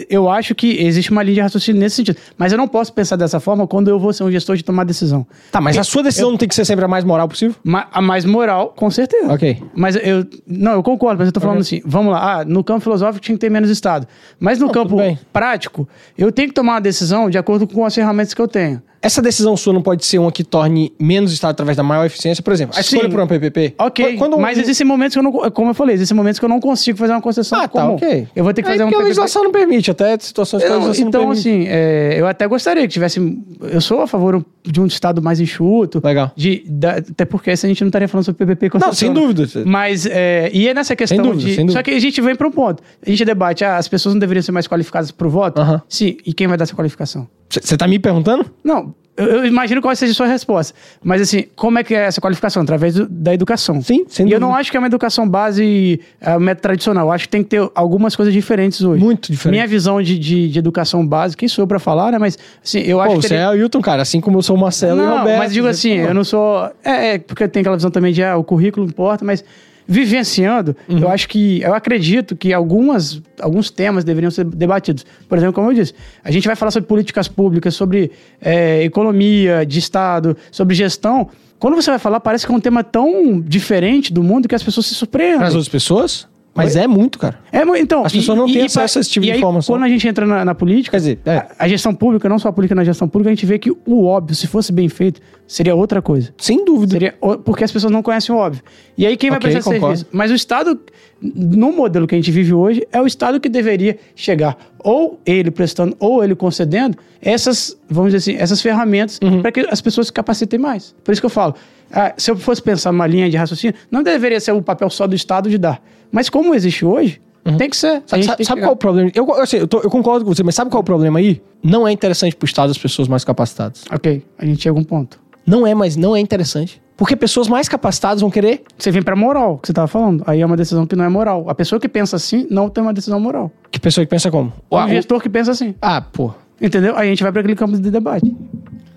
Eu acho que existe uma linha de raciocínio nesse sentido. Mas eu não posso pensar dessa forma quando eu vou ser um gestor de tomar decisão. Tá, mas a sua decisão não tem que ser sempre a mais moral possível? A mais moral, com certeza. Ok. Mas eu. Não, eu concordo, mas eu tô falando assim, vamos lá, ah, no campo filosófico tinha que ter menos Estado. Mas no Não, campo prático, eu tenho que tomar uma decisão de acordo com as ferramentas que eu tenho. Essa decisão sua não pode ser uma que torne menos Estado através da maior eficiência? Por exemplo, a Sim. escolha por um PPP. Ok, um- mas existem momentos que eu não. Como eu falei, existem momentos que eu não consigo fazer uma concessão Ah, tá, comum. ok. Eu vou ter que Aí fazer um porque a legislação não permite, até situações que a Não, legislação então, não permite. assim, é, eu até gostaria que tivesse. Eu sou a favor de um Estado mais enxuto. Legal. De, da- até porque se a gente não estaria falando sobre PPP Não, sem dúvida. Mas, é, e é nessa questão dúvida, de. sem dúvida. Só que a gente vem para um ponto. A gente debate, ah, as pessoas não deveriam ser mais qualificadas para o voto? Aham. Sim, e quem vai dar essa qualificação? Você tá me perguntando? Não, eu, eu imagino qual seja a sua resposta. Mas, assim, como é que é essa qualificação? Através do- da educação. Sim, sem E eu dúvida. não acho que é uma educação base, é, método tradicional. Eu acho que tem que ter algumas coisas diferentes hoje. Muito diferente. Minha visão de, de, de educação básica, quem sou eu pra falar, né? Mas, assim, eu acho Pô, que. você ele- é o Hilton, cara, assim como eu sou o Marcelo e o não, Roberto. mas digo assim, eu não sou. É, é, porque tem aquela visão também de ah, o currículo importa, mas vivenciando, Uhum. eu acho que. Eu acredito que algumas, alguns temas deveriam ser debatidos. Por exemplo, como eu disse, a gente vai falar sobre políticas públicas, sobre é, economia de Estado, sobre gestão. Quando você vai falar, parece que é um tema tão diferente do mundo que as pessoas se surpreendem. Para as outras pessoas? Mas é muito, cara. É, então, As pessoas não têm acesso a esse tipo e de aí, informação. Quando a gente entra na, na política, Quer dizer, é. a, a gestão pública, não só a política na gestão pública, a gente vê que o óbvio, se fosse bem feito, seria outra coisa. Sem dúvida. Seria porque as pessoas não conhecem o óbvio. E aí quem vai Ok, prestar concordo. serviço? Mas o Estado, no modelo que a gente vive hoje, é o Estado que deveria chegar, ou ele prestando, ou ele concedendo, essas, vamos dizer assim, essas ferramentas Uhum. para que as pessoas se capacitem mais. Por isso que eu falo, ah, se eu fosse pensar numa linha de raciocínio, não deveria ser o papel só do Estado de dar. Mas como existe hoje, tem que ser. Uhum. Sabe, sabe- que sabe qual é o problema? Eu, eu, sei, eu, tô- eu concordo com você, mas sabe qual é o problema aí? Não é interessante pro Estado as pessoas mais capacitadas. Ok, a gente chega a um ponto. Não é, mas não é interessante. Porque pessoas mais capacitadas vão querer. Você vem pra moral, que você tava falando. Aí é uma decisão que não é moral. A pessoa que pensa assim não tem uma decisão moral. Que pessoa que pensa como? Ou Ah, o gestor que pensa assim. ah, pô. Entendeu? Aí a gente vai pra aquele campo de debate.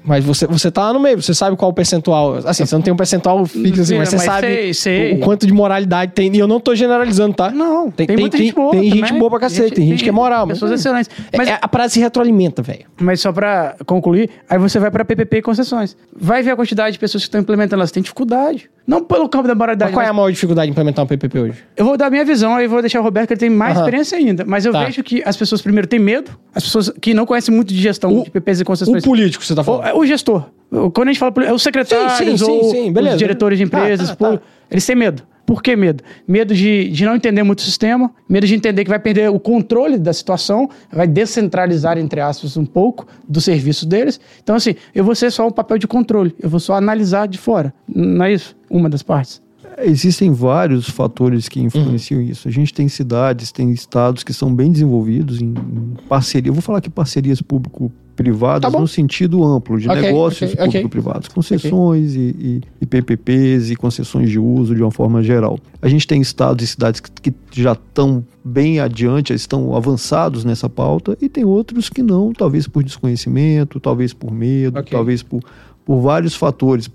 Mas você, você tá lá no meio, você sabe qual o percentual. Assim, você não tem um percentual fixo, assim, mas você Mas sabe sei, sei. O, o quanto de moralidade tem. E eu não tô generalizando, tá? Não, tem, tem, muita gente boa. Tem gente também. boa pra cacete, tem gente que é moral. Pessoas mas, excelentes. É- Mas, é- a parada se retroalimenta, velho. mas só pra concluir, aí você vai pra PPP e concessões. Vai ver a quantidade de pessoas que estão implementando, elas têm dificuldade. Não pelo campo da moralidade. Mas qual é a maior dificuldade de implementar um PPP hoje? Eu vou dar a minha visão, aí vou deixar o Roberto, que ele tem mais Aham. experiência ainda. Mas eu Tá. vejo que as pessoas, primeiro, têm medo. As pessoas que não conhecem muito de gestão O- de PPs e O concessões. político, você tá O, falando. é o gestor. O- Quando a gente fala é sim, beleza. os diretores de empresas, Tá, tá, pô, tá. eles têm medo. Por que medo? Medo de, de não entender muito o sistema, medo de entender que vai perder o controle da situação, vai descentralizar, entre aspas, um pouco do serviço deles. Então, assim, eu vou ser só um papel de controle, eu vou só analisar de fora. Não é isso? Uma das partes. Existem vários fatores que influenciam Uhum. isso. A gente tem cidades, tem estados que são bem desenvolvidos em, em parceria. Eu vou falar que parcerias público-privadas Tá bom. no sentido amplo, de Ok, negócios ok, ok. público-privados, concessões e, e- e PPPs e concessões de uso de uma forma geral. A gente tem estados e cidades que, que já estão bem adiante, estão avançados nessa pauta, e tem outros que não, talvez por desconhecimento, talvez por medo, talvez por por vários fatores,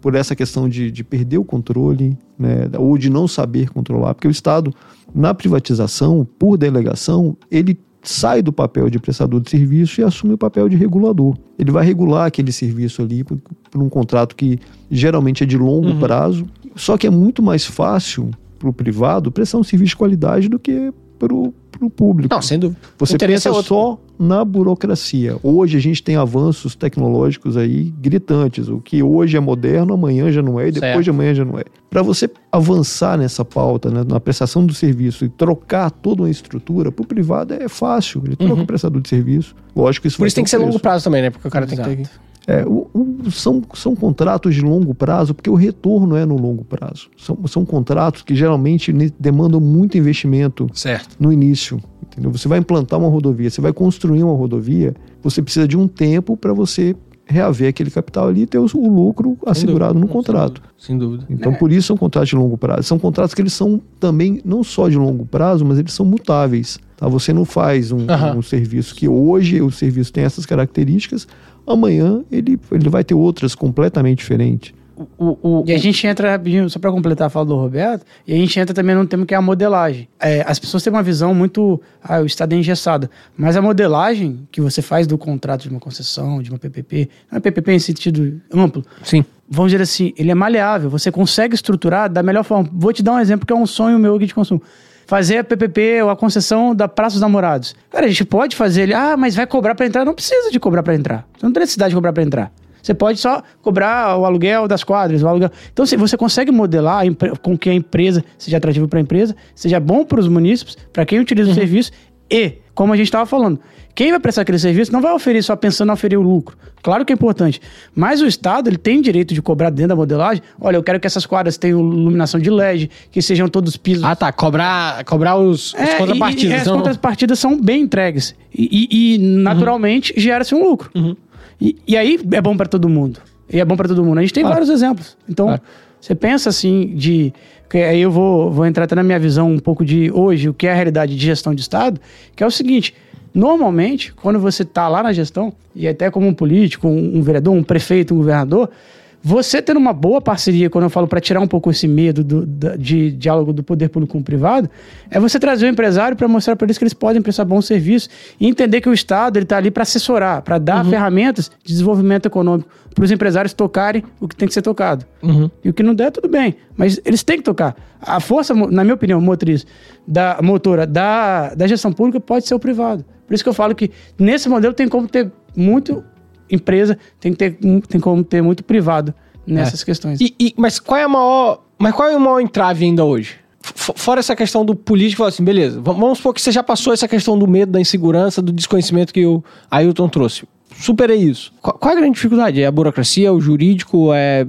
por essa questão de, de perder o controle, né, ou de não saber controlar, porque o Estado, na privatização, por delegação, ele sai do papel de prestador de serviço e assume o papel de regulador. Ele vai regular aquele serviço ali por, por um contrato que geralmente é de longo Uhum. prazo, só que é muito mais fácil para o privado prestar um serviço de qualidade do que para para o público. Não, dúvida. Você interesse pensa é só na burocracia. Hoje a gente tem avanços tecnológicos aí gritantes. O que hoje é moderno, amanhã já não é, e depois Certo. de amanhã já não é. Para você avançar nessa pauta, né, na prestação do serviço e trocar toda uma estrutura, para o privado é fácil. Ele troca o prestador de serviço. Lógico que isso Uhum. Por isso tem que ser longo prazo também, né? Porque o cara tem que ter. É, o- o- são, são contratos de longo prazo, porque o retorno é no longo prazo. São, são contratos que geralmente demandam muito investimento Certo. no início. Entendeu? Você vai implantar uma rodovia, você vai construir uma rodovia, você precisa de um tempo para você reaver aquele capital ali e ter o, o lucro assegurado no Sem contrato. dúvida, Sem dúvida. Então, por isso são contratos de longo prazo. São contratos que eles são também não só de longo prazo, mas eles são mutáveis. Tá? Você não faz um, um serviço que hoje o serviço tem essas características, amanhã ele, ele vai ter outras completamente diferentes. O, o, E a gente entra rapidinho, só para completar a fala do Roberto, e a gente entra também num tema que é a modelagem. É, as pessoas têm uma visão muito. Ah, o Estado é engessado. Mas a modelagem que você faz do contrato de uma concessão, de uma PPP, não é PPP em sentido amplo, Sim. vamos dizer assim, ele é maleável. Você consegue estruturar da melhor forma. Vou te dar um exemplo que é um sonho meu aqui de consumo. Fazer a PPP ou a concessão da Praça dos Namorados. Cara, a gente pode fazer ele, ah, mas vai cobrar para entrar? Não precisa de cobrar para entrar. Você não tem necessidade de cobrar para entrar. Você pode só cobrar o aluguel das quadras, o aluguel. Então, se você consegue modelar com que a empresa seja atrativa para a empresa, seja bom para os munícipes, para quem utiliza o serviço e, como a gente estava falando, quem vai prestar aquele serviço não vai oferir só pensando em oferir o lucro. Claro que é importante, mas o Estado ele tem direito de cobrar dentro da modelagem. Olha, eu quero que essas quadras tenham iluminação de LED, que sejam todos pisos Ah, tá. Cobrar, cobrar os, os é, contrapartidas. E, e as Não, não. contrapartidas são bem entregues. E, e- e, naturalmente gera-se um lucro. E, e aí é bom para todo mundo. E é bom para todo mundo. A gente tem Claro. vários exemplos. Então, Claro. você pensa assim de. Que aí eu vou, vou entrar até na minha visão um pouco de hoje, o que é a realidade de gestão de Estado, que é o seguinte. Normalmente, quando você está lá na gestão, e até como um político, um, um vereador, um prefeito, um governador, você tendo uma boa parceria, quando eu falo para tirar um pouco esse medo do- de diálogo do poder público com o privado, é você trazer o empresário para mostrar para eles que eles podem prestar bom serviço e entender que o Estado está ali para assessorar, para dar ferramentas de desenvolvimento econômico para os empresários tocarem o que tem que ser tocado. Uhum. E o que não der, tudo bem. Mas eles têm que tocar. A força, na minha opinião, motriz, da motora da, da gestão pública pode ser o privado. Por isso que eu falo que nesse modelo tem como ter muito empresa, tem, que ter, tem como ter muito privado nessas questões. E, e- mas qual é a maior. Mas qual é o maior entrave ainda hoje? Fora essa questão do político, falar assim, beleza, vamos supor que você já passou essa questão do medo, da insegurança, do desconhecimento que o Ailton trouxe. Superei isso. Qual, é a grande dificuldade? É a burocracia, o jurídico, é.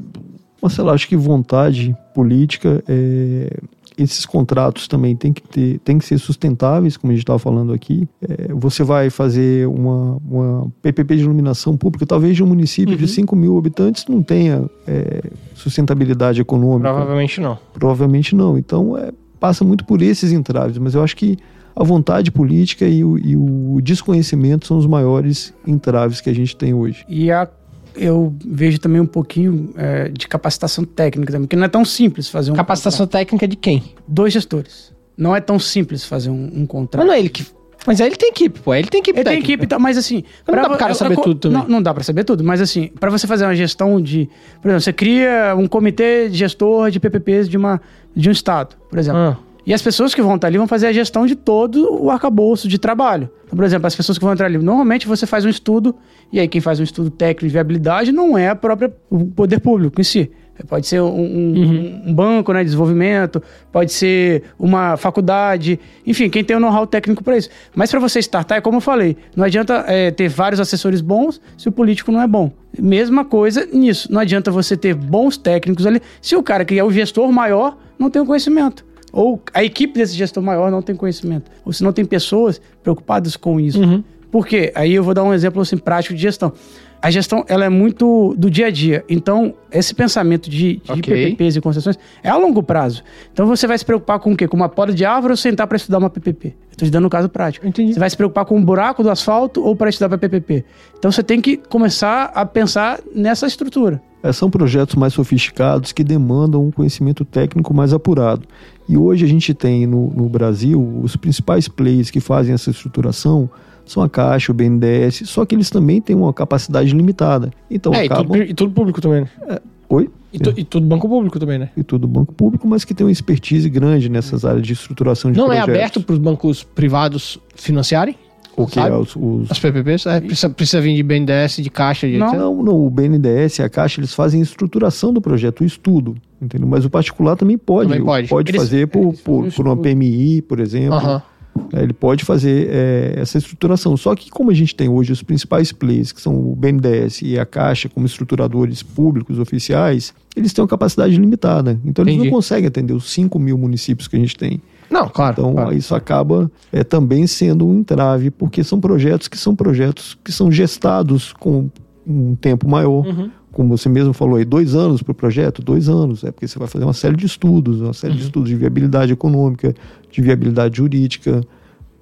Marcelo, acho que vontade política, é, esses contratos também tem que, ter, tem que ser sustentáveis, como a gente estava falando aqui. É, você vai fazer uma, uma PPP de iluminação pública, talvez de um município de 5 mil habitantes não tenha é, sustentabilidade econômica. Provavelmente não. Provavelmente não. Então, é, passa muito por esses entraves, mas eu acho que a vontade política e o, e o desconhecimento são os maiores entraves que a gente tem hoje. E a, eu vejo também um pouquinho é, de capacitação técnica também, porque não é tão simples fazer um Capacitação técnica de quem? contrato. Dois gestores. Não é tão simples fazer um, um contrato. Mas não é ele que. Mas aí ele tem equipe, pô. Ele tem equipe Ele tem equipe, e tal, mas assim. Não pra dá vo- cara eu- saber eu- tudo também. Não, não dá pra saber tudo, mas assim, pra você fazer uma gestão de. Por exemplo, você cria um comitê de gestor de PPPs de, uma, de um estado, por exemplo. Ah. E as pessoas que vão estar ali vão fazer a gestão de todo o arcabouço de trabalho. Então, por exemplo, as pessoas que vão entrar ali, normalmente você faz um estudo, e aí quem faz um estudo técnico de viabilidade não é a própria, o poder público em si. Pode ser um, um- um banco né, de desenvolvimento, pode ser uma faculdade, enfim, quem tem o know-how técnico para isso. Mas para você startar, é como eu falei, não adianta é, ter vários assessores bons se o político não é bom. Mesma coisa nisso, não adianta você ter bons técnicos ali se o cara que é o gestor maior não tem o conhecimento. Ou a equipe desse gestor maior não tem conhecimento. Ou se não tem pessoas preocupadas com isso. Por quê? Aí eu vou dar um exemplo assim, prático de gestão. A gestão ela é muito do dia a dia. Então, esse pensamento de, de Ok. PPPs e concessões é a longo prazo. Então, você vai se preocupar com o quê? Com uma poda de árvore ou sentar para estudar uma PPP? Estou te dando um caso prático. Entendi. Você vai se preocupar com o buraco do asfalto ou para estudar para PPP? Então, você tem que começar a pensar nessa estrutura. É, são projetos mais sofisticados que demandam um conhecimento técnico mais apurado. E hoje a gente tem no, no Brasil os principais players que fazem essa estruturação são a Caixa, o BNDES, só que eles também têm uma capacidade limitada. Então É, e tudo, acabam. e tudo público também. né? Oi? E, tu- e tudo banco público também, né? e tudo banco público, mas que tem uma expertise grande nessas áreas de estruturação de Não é projetos. aberto para os bancos privados financiarem? O que é os, os- As PPPs? É, precisa, precisa vir de BNDES, de caixa, de Não. etc. Não, não, o BNDES e a Caixa, eles fazem a estruturação do projeto, o estudo, entendeu? Mas o particular também pode. Também pode. Eles- fazer por, por, por uma. PMI, por exemplo. Né? Ele pode fazer é, essa estruturação. Só que como a gente tem hoje os principais players, que são o BNDES e a Caixa, como estruturadores públicos oficiais, eles têm uma capacidade limitada. Então eles Entendi. não conseguem atender os 5 mil municípios que a gente tem. Não, claro. Então, claro. isso acaba é, também sendo um entrave, porque são projetos que são projetos que são gestados com um tempo maior. Uhum. Como você mesmo falou aí, dois anos para o projeto? Dois anos. É porque você vai fazer uma série de estudos, uma série de Uhum. estudos de viabilidade econômica, de viabilidade jurídica,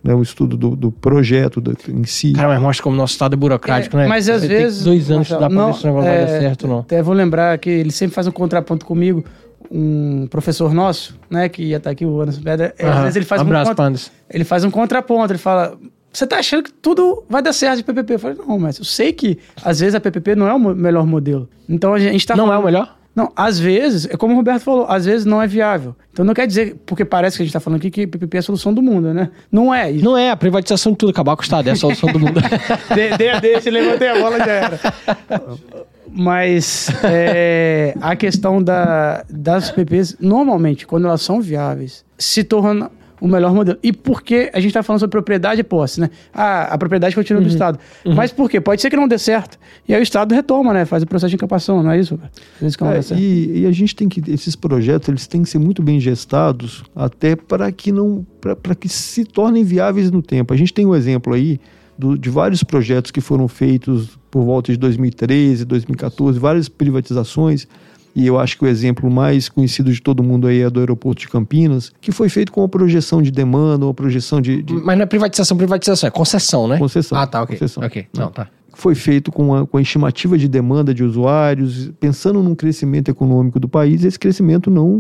né, o estudo do, do projeto do- em si. Cara, mas mostra como o nosso estado é burocrático, É, né? Mas às vezes. dois anos Marcelo, dá pra não, ver se o negócio vai dar é, certo não. Até vou lembrar que ele sempre faz um contraponto comigo. Um professor nosso, né, que ia estar aqui, o Anderson Pedra, é, às vezes ele faz, um Abraço, contra, ele faz um contraponto, ele fala. Você tá achando que tudo vai dar certo de PPP? Eu falei, não, mas eu sei que às vezes a PPP não é o melhor modelo. Então a gente, tá Não é falando- o melhor? Não, às vezes, é como o Roberto falou, às vezes não é viável. Então não quer dizer, porque parece que a gente tá falando aqui que PPP é a solução do mundo, né? Não é isso. Não é, a privatização de tudo acabar com o Estado, é a solução do mundo. [laughs] De, de, deixa, levantei a bola já era. [laughs] Mas é, a questão da, das PPs, normalmente, quando elas são viáveis, se torna o melhor modelo. E por que a gente está falando sobre propriedade e posse, né? Ah, a propriedade continua do Estado. Mas por quê? Pode ser que não dê certo. E aí o Estado retoma, né? Faz o processo de incapação, não é isso? É, dá certo. e, e a gente tem que esses projetos eles têm que ser muito bem gestados até para que não para que se tornem viáveis no tempo. A gente tem um exemplo aí do- de vários projetos que foram feitos por volta de 2013, 2014, várias privatizações. E eu acho que o exemplo mais conhecido de todo mundo aí é do aeroporto de Campinas, que foi feito com uma projeção de demanda, uma projeção de, de Mas não é privatização, privatização, é concessão, né? concessão. Ah, tá, ok. concessão. Ok, não, tá. foi feito com a, com a estimativa de demanda de usuários, pensando num crescimento econômico do país, esse crescimento não,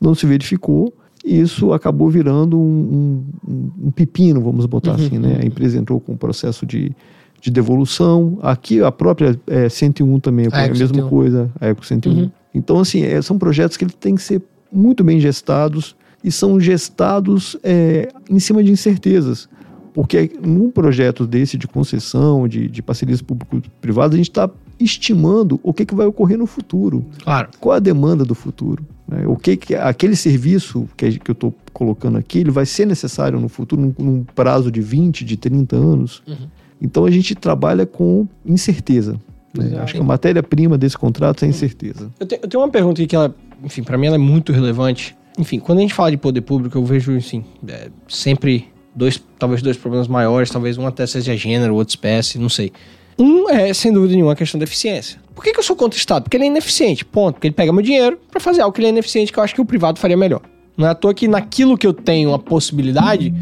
não se verificou. E isso acabou virando um, um- um pepino, vamos botar Uhum, assim, né? A empresa entrou com um processo de, de devolução. Aqui a própria é, 101 também A é a mesma 101. coisa, a Eco 101. Uhum. Então, assim, é, são projetos que eles têm que ser muito bem gestados e são gestados é, em cima de incertezas. Porque num projeto desse de concessão, de, de parcerias público-privadas, a gente está estimando o que, que vai ocorrer no futuro. Claro. Qual a demanda do futuro? né? O que, que aquele serviço que, que eu estou colocando aqui, ele vai ser necessário no futuro, num, num prazo de 20, de 30 anos. Uhum. Então a gente trabalha com incerteza. né? Exato. Acho que a matéria-prima desse contrato é a incerteza. Eu, te- eu tenho uma pergunta aqui que ela, enfim, pra mim ela é muito relevante. Enfim, quando a gente fala de poder público, eu vejo, assim, é, sempre dois, talvez dois problemas maiores, talvez um até seja gênero, outro espécie, não sei. Um é, sem dúvida nenhuma, a questão da eficiência. Por que, que eu sou contra o Estado? Porque ele é ineficiente, ponto. Porque ele pega meu dinheiro pra fazer algo que ele é ineficiente, que eu acho que o privado faria melhor. Não é à toa que naquilo que eu tenho a possibilidade,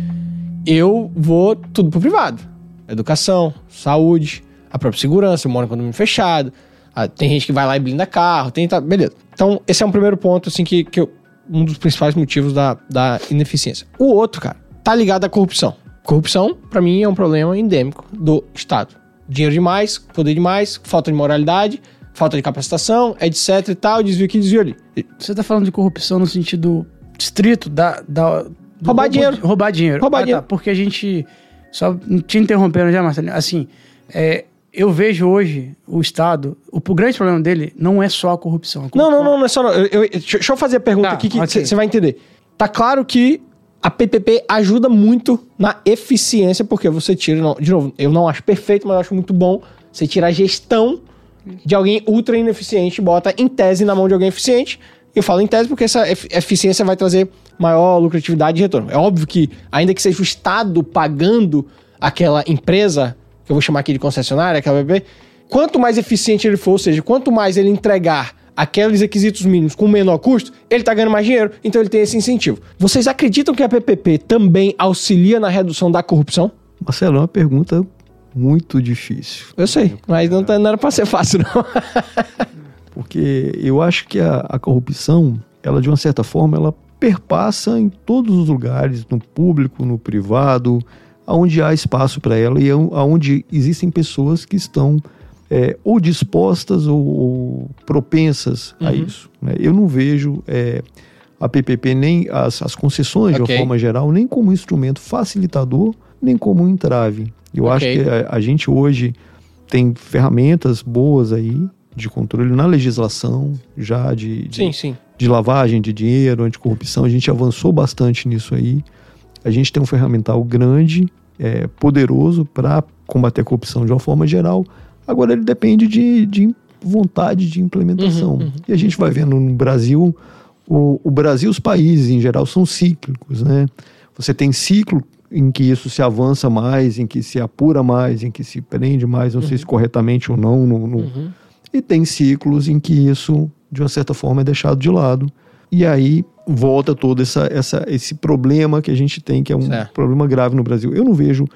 eu vou tudo pro privado. Educação, saúde, a própria segurança, eu moro em condomínio fechado. tem gente que vai lá e blinda carro, tem tá, beleza. Então, esse é um primeiro ponto, assim, que, que eu- um dos principais motivos da, da ineficiência. O outro, cara, tá ligado à corrupção. Corrupção, pra mim, é um problema endêmico do Estado. Dinheiro demais, poder demais, falta de moralidade, falta de capacitação, etc e tal, desvio aqui, desvio ali. Você tá falando de corrupção no sentido estrito da. da Roubar roubo- dinheiro. Roubar dinheiro. Roubar Ah, tá, dinheiro. porque a gente. Só te interrompendo já, Marcelinho. Assim, é, eu vejo hoje o Estado. O, o grande problema dele não é só a corrupção. A Não, não, corrupção- não, não é só. Não. Eu- eu- deixa eu fazer a pergunta Tá, aqui que você vai entender. Tá claro que a PPP ajuda muito na eficiência, porque você tira. de novo, eu não acho perfeito, mas eu acho muito bom. Você tira a gestão de alguém ultra ineficiente e bota em tese na mão de alguém eficiente. Eu falo em tese porque essa efi- eficiência vai trazer maior lucratividade e retorno. É óbvio que, ainda que seja o Estado pagando aquela empresa, que eu vou chamar aqui de concessionária, aquela PP, quanto mais eficiente ele for, ou seja, quanto mais ele entregar aqueles requisitos mínimos com menor custo, ele tá ganhando mais dinheiro, então ele tem esse incentivo. Vocês acreditam que a PPP também auxilia na redução da corrupção? Marcelo, é uma pergunta muito difícil. Eu sei, mas não, tá, não era pra ser fácil, não. [laughs] Porque eu acho que a, a corrupção, ela de uma certa forma, ela perpassa em todos os lugares, no público, no privado, aonde há espaço para ela e aonde existem pessoas que estão é, ou dispostas ou, ou propensas a Uhum. isso. né? Eu não vejo é, a PPP nem as, as concessões de Ok. uma forma geral nem como um instrumento facilitador nem como um entrave. Eu Ok. acho que a, a gente hoje tem ferramentas boas aí de controle na legislação já de, de, Sim, sim. de lavagem de dinheiro, anticorrupção. A gente avançou bastante nisso aí. A gente tem um ferramental grande, é, poderoso para combater a corrupção de uma forma geral. Agora ele depende de, de vontade de implementação. Uhum, uhum. E a gente vai vendo no Brasil, o, o Brasil, os países em geral são cíclicos, né? Você tem ciclo em que isso se avança mais, em que se apura mais, em que se prende mais, não sei se corretamente ou não, no, no, Uhum. e tem ciclos em que isso, de uma certa forma, é deixado de lado. E aí volta todo essa, essa, esse problema que a gente tem, que é um Certo. problema grave no Brasil. Eu não vejo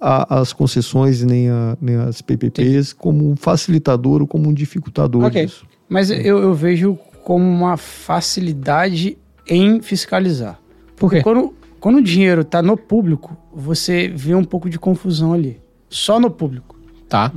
a- as concessões nem, a- nem as PPPs como um facilitador ou como um dificultador Ok. disso. Mas eu, eu vejo como uma facilidade em fiscalizar. Por quê? Quando, quando o dinheiro está no público, você vê um pouco de confusão ali. Só no público. Tá.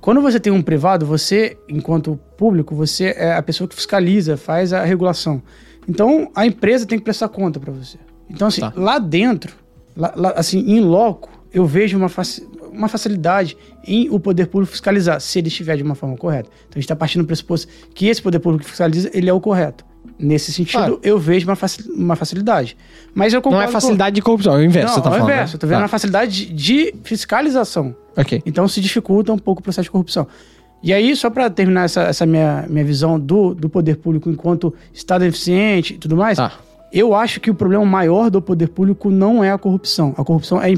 Quando você tem um privado, você, enquanto público, você é a pessoa que fiscaliza, faz a regulação. Então, a empresa tem que prestar conta para você. Então, assim, Tá. lá dentro, lá, lá, assim, em loco, eu vejo uma, faci- uma facilidade em o poder público fiscalizar, se ele estiver de uma forma correta. Então, a gente está partindo do pressuposto que esse poder público que fiscaliza, ele é o correto. Nesse sentido, Claro. eu vejo uma, faci- uma facilidade. Mas eu Não concordo é com- facilidade de corrupção, é o inverso, Não, você tá é o falando. inverso. né? Eu tô vendo Tá. uma facilidade de- fiscalização. Então se dificulta um pouco o processo de corrupção. E aí, só para terminar essa, essa minha, minha visão do, do poder público enquanto Estado eficiente e tudo mais, Tá. eu acho que o problema maior do poder público não é a corrupção. A corrupção é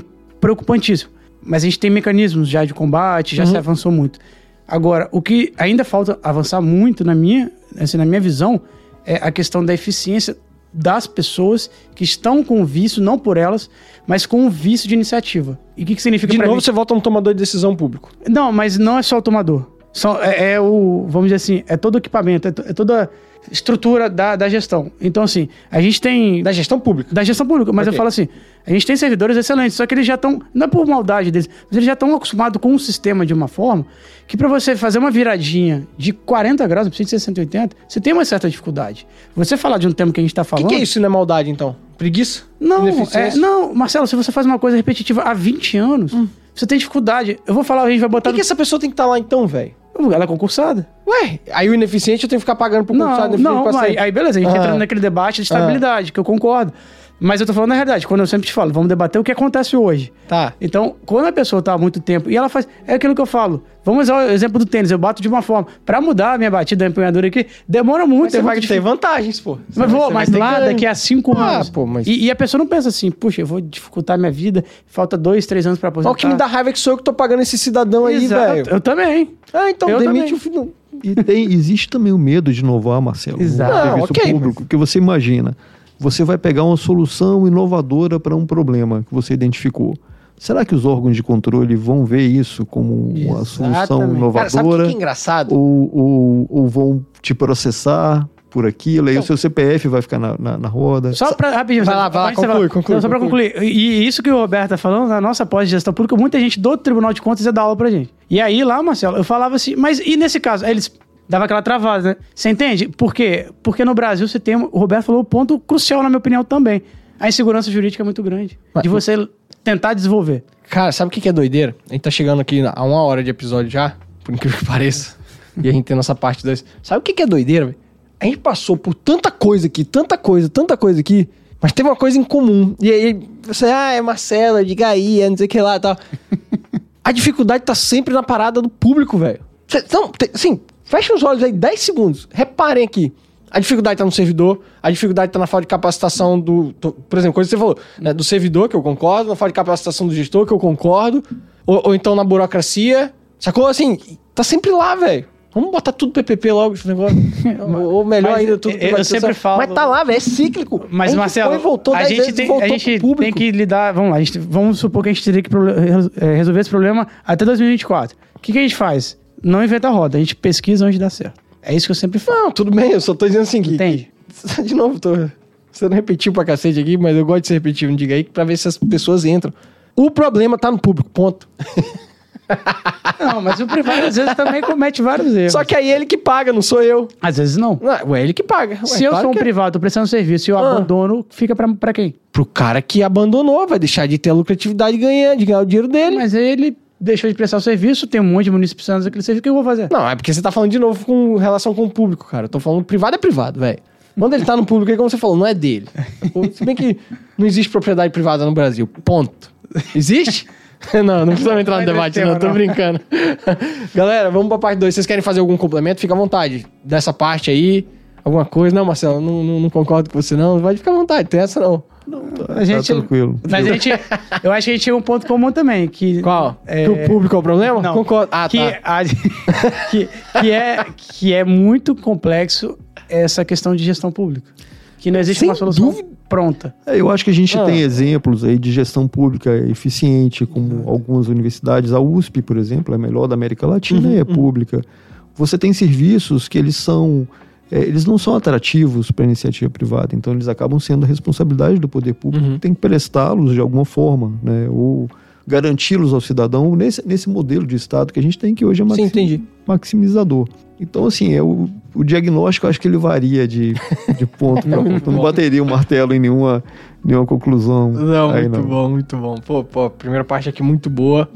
preocupantíssima. Mas a gente tem mecanismos já de combate, já Uhum. se avançou muito. Agora, o que ainda falta avançar muito na minha, assim, na minha visão é a questão da eficiência das pessoas que estão com vício, não por elas, mas com o vício de iniciativa. E o que, que significa De novo, mim? você volta no tomador de decisão público. Não, mas não é só o tomador. São, é, é o, vamos dizer assim, é todo o equipamento, é, to- é toda a estrutura da, da gestão. Então, assim, a gente tem. Da gestão pública. Da gestão pública, mas Ok. eu falo assim, a gente tem servidores excelentes, só que eles já estão, não é por maldade deles, mas eles já estão acostumados com um sistema de uma forma que para você fazer uma viradinha de 40 graus, não precisa de ser 180, você tem uma certa dificuldade. Você falar de um tema que a gente está O que, falando... que é isso, não é maldade, então? Preguiça? Não, é, não, Marcelo, se você faz uma coisa repetitiva há 20 anos, você tem dificuldade. Eu vou falar, a gente vai Por botar... que, que essa pessoa tem que estar lá então, velho? Ela é concursada. Ué, aí o ineficiente eu tenho que ficar pagando pro concursado Não, não, aí, aí beleza, a gente Ah. entra naquele debate de estabilidade, que eu concordo. Mas eu tô falando a realidade, quando eu sempre te falo, vamos debater o que acontece hoje. Tá. Então, quando a pessoa tá há muito tempo e ela faz. É aquilo que eu falo. Vamos usar o exemplo do tênis. Eu bato de uma forma. Pra mudar a minha batida da empunhadura aqui, demora muito. Mas você é vai ter vantagens, pô. Você Mas vou, mas lá ganho. daqui a cinco Ah, anos. pô, mas- e, e a pessoa não pensa assim, puxa, eu vou dificultar minha vida, falta dois, três anos pra Mas aposentar. o que me dá raiva é que sou eu que tô pagando esse cidadão aí, Exato, velho. Eu também. Ah, então Eu demite também. o filho. E tem, existe também o medo de inovar, Marcelo, Exato. no Não, serviço ok, público, porque você imagina, você vai pegar uma solução inovadora para um problema que você identificou. Será que os órgãos de controle vão ver isso como uma solução Exatamente. Cara, sabe o que inovadora? que é engraçado? ou, ou, ou vão te processar por aquilo, aí Então- o seu CPF vai ficar na, na, na roda. Só pra rapidinho, Vai só- lá, vai lá, conclui, falar- conclui, Não, Só pra conclui. concluir. E, isso que o Roberto tá falando, na nossa pós de gestão pública, muita gente do Tribunal de Contas ia dar aula pra gente. E aí lá, Marcelo, eu falava assim, mas e nesse caso? Aí eles davam aquela travada, né? Você entende? Por quê? Porque no Brasil você tem, o Roberto falou o ponto crucial, na minha opinião, também. A insegurança jurídica é muito grande. Mas- de você tentar desenvolver. Cara, sabe o que é doideira? A gente tá chegando aqui a uma hora de episódio já, por incrível que [laughs] pareça. e a gente tem nossa parte 2. Sabe o que é doideira, velho? A gente passou por tanta coisa aqui, tanta coisa, tanta coisa aqui, mas teve uma coisa em comum. E aí, você, ah, é Marcelo, diga aí, é não sei o que lá e tal. [laughs] a dificuldade tá sempre na parada do público, velho. Tem- assim, fecha os olhos aí 10 segundos. Reparem aqui. A dificuldade tá no servidor, a dificuldade tá na falta de capacitação do. por exemplo, coisa que você falou, né, do servidor, que eu concordo, na falta de capacitação do gestor, que eu concordo, ou, ou então na burocracia. Sacou? Assim, tá sempre lá, velho. Vamos botar tudo PPP logo esse negócio. [laughs] ou, melhor Mas ainda, tudo eu- eu sempre falo- Mas tá lá, velho, é cíclico. Mas, a Marcelo, foi voltou a 10 gente, tem, voltou a gente tem que lidar. Vamos lá, gente, vamos supor que a gente teria que é, resolver esse problema até 2024. O que, que a gente faz? Não inventa a roda, a gente pesquisa onde dá certo. É isso que eu sempre falo. Não, tudo bem, eu só tô dizendo assim que... Entende? [laughs] De novo, tô sendo repetido pra cacete aqui, mas eu gosto de ser repetido, diga aí, pra ver se as pessoas entram. O problema tá no público, ponto. [laughs] Não, mas o privado às vezes também comete vários erros. Só que aí ele que paga, não sou eu. Às vezes não. Não, é ele que paga. Ué, Se eu claro sou um que é. privado, tô prestando serviço e eu Ah. abandono, fica pra, pra quem? Pro cara que abandonou, vai deixar de ter a lucratividade ganhando, de ganhar o dinheiro dele. Mas aí ele deixou de prestar o serviço, tem um monte de municípios precisando daquele serviço, o que eu vou fazer? Não, é porque você tá falando de novo com relação com o público, cara. Eu tô falando privado é privado, velho. Quando ele tá no público, é como você falou, não é dele. Se bem que não existe propriedade privada no Brasil. Ponto. Existe? [laughs] Não, não precisa entrar no vai debate, não, tô brincando. Galera, vamos pra parte 2. Vocês querem fazer algum complemento? Fica à vontade. Dessa parte aí, alguma coisa. Não, Marcelo, não, não, não concordo com você, não. Pode ficar à vontade, tem essa não. A gente- Tá tranquilo. Mas a gente, eu acho que a gente tinha um ponto comum também, que... Qual? É- Que o público é o problema? Não. Concordo. Ah, que, tá. a- [laughs] que, que é, que é muito complexo essa questão de gestão pública. Que não existe Sem uma solução dúvida. pronta. É, eu acho que a gente Ah. tem exemplos aí de gestão pública eficiente, como algumas universidades, a USP, por exemplo, é a melhor da América Latina e é pública. Você tem serviços que eles são, é, eles não são atrativos para a iniciativa privada, então eles acabam sendo a responsabilidade do poder público, Uhum. tem que prestá-los de alguma forma, né, ou garanti-los ao cidadão nesse, nesse modelo de Estado que a gente tem, que hoje é Sim, maxi- entendi. maximizador. Então, assim, é o, o diagnóstico, acho que ele varia de, de ponto para [laughs] ponto. Não bateria o martelo em nenhuma, nenhuma conclusão. Não, aí, muito não. bom, muito bom. Pô, pô, primeira parte aqui muito boa.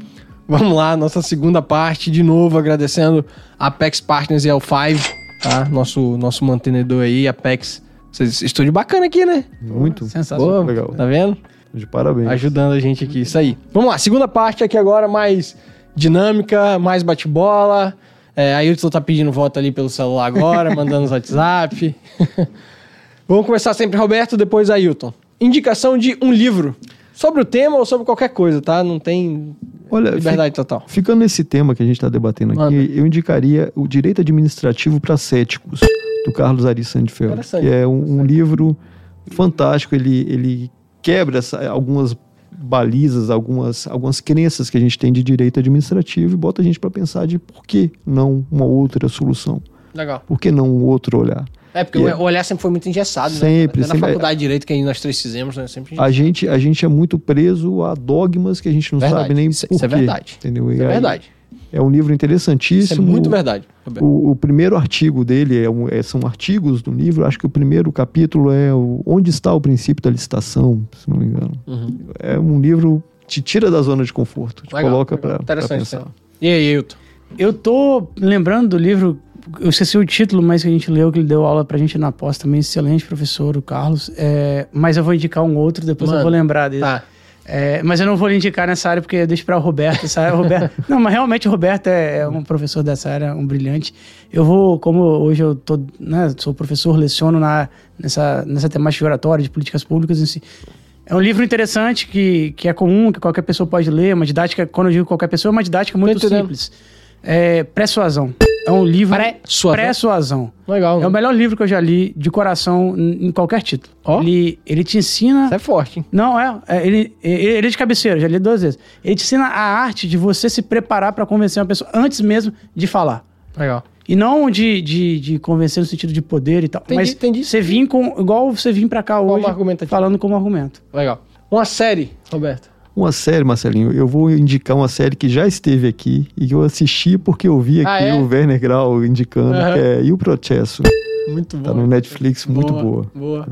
Vamos lá, nossa segunda parte, de novo agradecendo a Apex Partners e ao Five, tá? Nosso, nosso mantenedor aí, Apex. Vocês, estúdio bacana aqui, né? Muito. Sensacional. Pô, legal. Tá vendo? De parabéns. Ajudando a gente aqui, isso aí. Vamos lá, segunda parte aqui agora, mais dinâmica, mais bate-bola. É, Ailton tá pedindo voto ali pelo celular agora, [laughs] mandando os WhatsApp. [laughs] Vamos começar sempre, Roberto, depois Ailton. Indicação de um livro. Sobre o tema ou sobre qualquer coisa, tá? Não tem Olha, liberdade total. fi- ficando nesse tema que a gente está debatendo aqui, Manda. eu indicaria o Direito Administrativo para Céticos, do Carlos Ari Sandfeld, que é um, um livro fantástico. Ele, ele quebra essa- algumas balizas, algumas, algumas crenças que a gente tem de direito administrativo e bota a gente para pensar de por que não uma outra solução, Legal. por que não um outro olhar. É, porque Yeah. o olhar sempre foi muito engessado, Sempre, né? Até Na sempre. faculdade de Direito que nós três fizemos, né? Sempre A gente, a gente é muito preso a dogmas que a gente não Verdade. sabe nem Isso- por isso é verdade. Entendeu? E Isso é verdade. É um livro Isso é interessantíssimo. muito verdade. O, o primeiro artigo dele é um- é- são artigos do livro. Acho que o primeiro capítulo é o, onde está o princípio da licitação, se não me engano. Uhum. É um livro que te tira da zona de conforto, te Legal, coloca para Interessante. pensar. E aí, Ailton? Eu tô lembrando do livro, eu esqueci o título, mas que a gente leu, que ele deu aula pra gente na pós também, excelente professor, o Carlos. É, mas eu vou indicar um outro, depois Mano, eu vou lembrar dele. Tá. É, mas eu não vou lhe indicar nessa área, porque deixa para o Roberto. Essa área, Roberto [laughs] não, mas realmente o Roberto é, é um professor dessa área, um brilhante. Eu vou, como hoje eu tô, né, sou professor, leciono na, nessa, nessa temática de oratória, de políticas públicas em si. É um livro interessante que, que é comum, que qualquer pessoa pode ler. Uma didática, quando eu digo qualquer pessoa, é uma didática muito entendendo. É Pré-suasão. É um livro. Pré-suasão? Pré-suasão. Legal. É o melhor livro que eu já li de coração em qualquer título. Ó. Ele, ele te ensina. Isso é forte, hein? Não, é. é, ele, ele, ele é de cabeceira, já li duas vezes. Ele te ensina a arte de você se preparar para convencer uma pessoa antes mesmo de falar. Legal. E não de, de, de convencer no sentido de poder e tal. Entendi, mas entendi. você vir com. Igual você vir pra cá Como hoje. Falando como argumento. Legal. Uma série, Roberto. Uma série, Marcelinho, eu vou indicar uma série que já esteve aqui e que eu assisti porque eu vi Ah, aqui é? o Werner Grau indicando, que é E o Processo. Muito bom. Tá no Netflix, muito boa. Boa.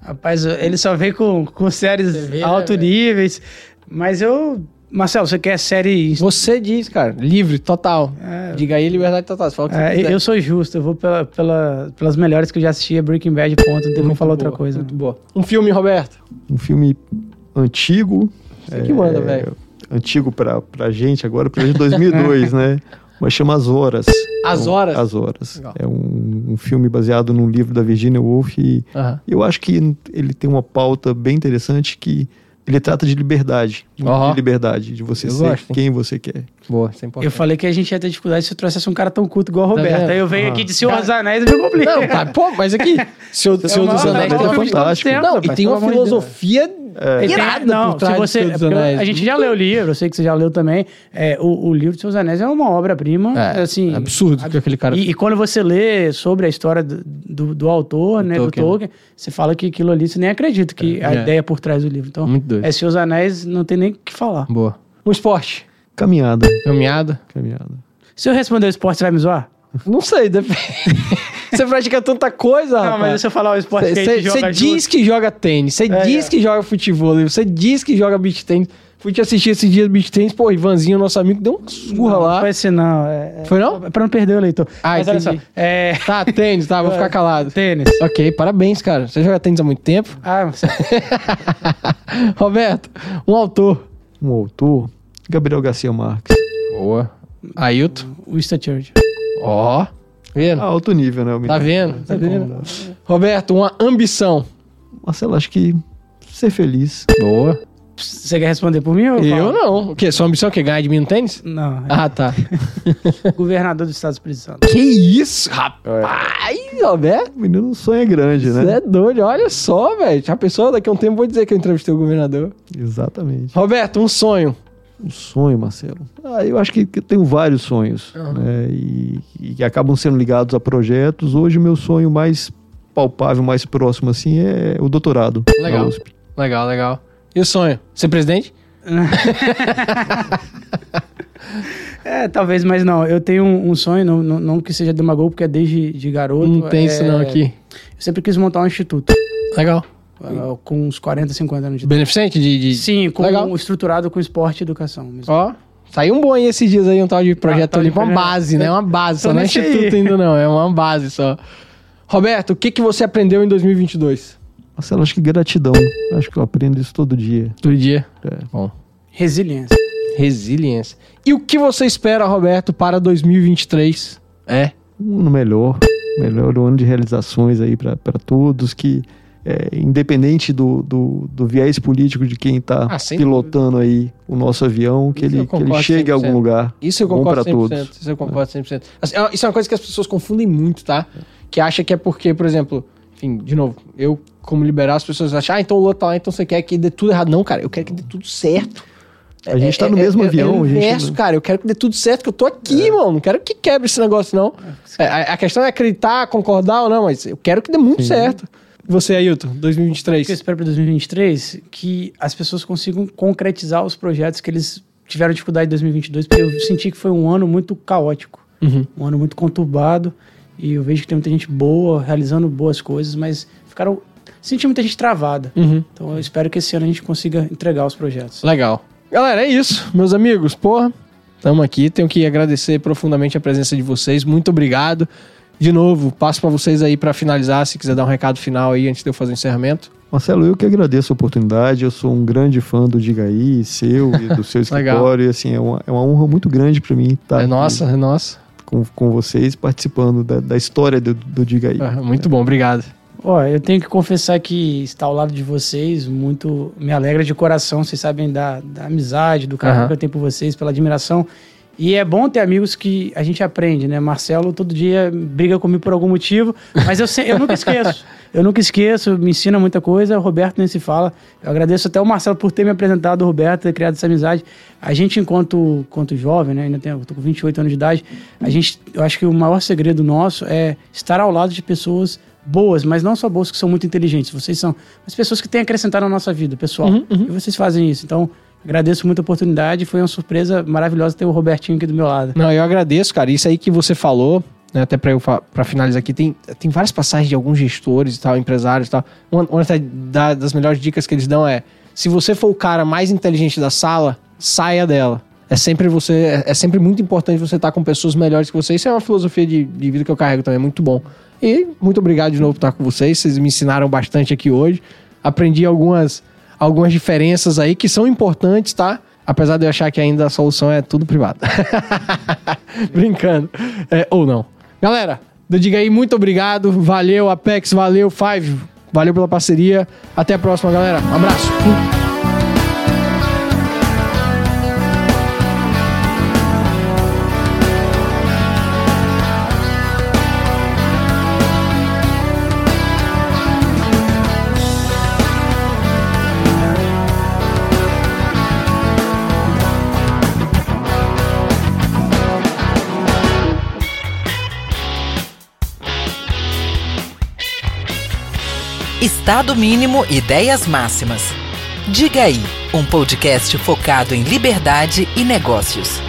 Rapaz, ele só veio com, com séries Você vê, né, alto velho? níveis. Mas eu. Marcelo, você quer série. Você diz, cara, livre, total. É. Diga aí, liberdade total. Você fala o que você É, eu sou justo, eu vou pela, pela- pelas melhores que eu já assisti, é Breaking Bad, ponto. Não tem como falar outra boa, coisa. Muito boa. Um filme, Roberto. Um filme antigo. Você que manda, velho. Antigo pra, pra gente agora, é de 2002, né? Mas chama As Horas. As Então, Horas? As Horas. Legal. É um, um filme baseado num livro da Virginia Woolf e eu acho que ele tem uma pauta bem interessante que ele trata de liberdade. De liberdade, de você Eu ser gosto, quem você quer. Boa, isso é importante. Eu falei que a gente ia ter dificuldade se eu trouxesse um cara tão culto igual o Tá Roberto. vendo? Aí eu venho Ah. aqui de Senhor dos Anéis e me complica. Não, tá, pô, mas aqui, [laughs] Senhor, Senhor uma dos Anéis é fantástico. Não, e tem uma filosofia É, não, por se você, do é. A gente já leu o livro, eu sei que você já leu também. É, o, o livro de Seus Anéis é uma obra-prima, É, assim... absurdo que aquele cara... E, e quando você lê sobre a história do, do, do autor, né, Tolkien. do Tolkien, você fala que aquilo ali, você nem acredita que a É. ideia por trás do livro. Então, Muito doido. é Seus Anéis, não tem nem o que falar. Boa. Um esporte. Caminhada. Caminhada? Caminhada. Se eu responder o esporte, você vai me zoar? Não sei, depende. [laughs] você pratica tanta coisa, Não, mas se eu falar o esporte que a gente Você joga diz que joga tênis, você É, diz é. que joga futebol, você diz que joga beach tênis. Fui te assistir esses dias beach tênis, pô, Ivanzinho, nosso amigo, deu uma surra Não, lá. Foi assim, não. É, é- Foi não? É pra não perder o leitor. Ah, mas olha entendi. só. É. Tá, tênis, tá, vou ficar [laughs] calado. Tênis. Ok, parabéns, cara. Você joga tênis há muito tempo. Ah, você- [laughs] Roberto, um autor. Um autor, Gabriel Garcia Marques. Boa. Ailton. Winston Churchill. Ó. Vendo? Ah, alto nível, né? Tá vendo? Tá vendo? Roberto, uma ambição. Marcelo, acho que ser feliz. Boa. Você quer responder por mim ou Eu não. O quê? Sua ambição é que ganhar de mim no tênis? Não. é Ah, tá. [laughs] Governador do Estado do Espírito Santo. que isso, rapaz, Roberto? O menino sonha grande, Você né? é doido, olha só, velho. Já pensou? Daqui a um tempo eu vou dizer que eu entrevistei o governador. Exatamente. Roberto, um sonho. Um sonho, Marcelo. Ah, eu acho que, que eu tenho vários sonhos. Aham. né? E, e que acabam sendo ligados a projetos. Hoje, o meu sonho mais palpável, mais próximo, assim, é o doutorado. Legal. Na USP. Legal, legal. E o sonho? Ser presidente? [laughs] É, talvez, mas não. Eu tenho um, um sonho, não, não, não que seja demagogo, porque é desde de garoto. Não tem isso é- não aqui. Eu sempre quis montar um instituto. Legal. Ah, Com uns 40, 50 anos de idade. Beneficente de... de... Sim, com, Legal. estruturado com esporte e educação. mesmo. Ó, saiu um bom aí esses dias aí, um tal de projeto tal de ali, uma base, né? Uma base, só não é instituto ainda não, é uma base só. Roberto, o que, que você aprendeu em 2022? Marcelo, acho que gratidão. Acho que eu aprendo isso todo dia. Do dia. É. Bom. Resiliência. Resiliência. E o que você espera, Roberto, para 2023? É. Um ano melhor. Melhor ano de realizações aí para todos que... é, independente do, do, do viés político de quem está Ah, pilotando aí o nosso avião, que Isso ele, que ele chegue a 100%. algum lugar. Isso eu Bom concordo pra 100%. todos. Isso eu concordo 100%. Assim, é- isso é uma coisa que as pessoas confundem muito, tá? Que acha que é porque, por exemplo, enfim, de novo, eu como liberal, as pessoas acham, ah, então o Lula tá lá, então você quer que dê tudo errado. Não, cara, eu quero que dê tudo certo. A gente tá no mesmo avião, É o a gente inverso, não- cara. Eu quero que dê tudo certo, que eu tô aqui, mano. Não quero que quebre esse negócio, não. É, a, a questão é acreditar, concordar ou não, mas eu quero que dê muito certo. Você, Ailton, O que eu 2023. espero para 2023 que as pessoas consigam concretizar os projetos que eles tiveram dificuldade em 2022, porque eu senti que foi um ano muito caótico, Uhum. um ano muito conturbado, e eu vejo que tem muita gente boa, realizando boas coisas, mas ficaram senti muita gente travada. Uhum. Então eu espero que esse ano a gente consiga entregar os projetos. Legal. Galera, é isso. Meus amigos, porra, tamo aqui. Tenho que agradecer profundamente a presença de vocês. Muito obrigado. De novo, passo pra vocês aí pra finalizar, se quiser dar um recado final aí antes de eu fazer o encerramento. Marcelo, eu que agradeço a oportunidade. Eu sou um grande fã do Diga aí, seu e do seu [laughs] Legal. escritório. E, assim, é uma, é uma honra muito grande para mim estar é aqui nossa, é nossa. com, com vocês, participando da, da história do, do Diga aí. Ah, muito bom, obrigado. Ó, eu tenho que confessar que estar ao lado de vocês muito me alegra de coração. Vocês sabem da, da amizade, do carinho Aham. que eu tenho por vocês, pela admiração. E é bom ter amigos que a gente aprende, né? Marcelo todo dia briga comigo por algum motivo, mas eu, se- eu nunca esqueço. Eu nunca esqueço, me ensina muita coisa. O Roberto nem se fala. Eu agradeço até o Marcelo por ter me apresentado, o Roberto, ter criado essa amizade. A gente, enquanto, enquanto jovem, né? Ainda tenho, tô com 28 anos de idade. A gente, eu acho que o maior segredo nosso é estar ao lado de pessoas boas, mas não só boas que são muito inteligentes. Vocês são as pessoas que têm acrescentado na nossa vida, pessoal. Uhum, uhum. E vocês fazem isso. Então, agradeço muito a oportunidade. Foi uma surpresa maravilhosa ter o Robertinho aqui do meu lado. Não, eu agradeço, cara. Isso aí que você falou, né, até pra eu pra finalizar aqui, tem, tem várias passagens de alguns gestores e tal, empresários e tal. Uma, uma da- das melhores dicas que eles dão é: se você for o cara mais inteligente da sala, saia dela. É sempre você, é, é sempre muito importante você estar com pessoas melhores que você. Isso é uma filosofia de, de vida que eu carrego também, é muito bom. E muito obrigado de novo por estar com vocês. Vocês me ensinaram bastante aqui hoje. Aprendi algumas, algumas diferenças aí que são importantes, tá? Apesar de eu achar que ainda a solução é tudo privado. [laughs] Brincando. É, ou não. Galera, do Diga aí, muito obrigado. Valeu, Apex, valeu, Five. Valeu pela parceria. Até a próxima, galera. Um abraço. Estado mínimo ideias máximas. Diga aí, um podcast focado em liberdade e negócios.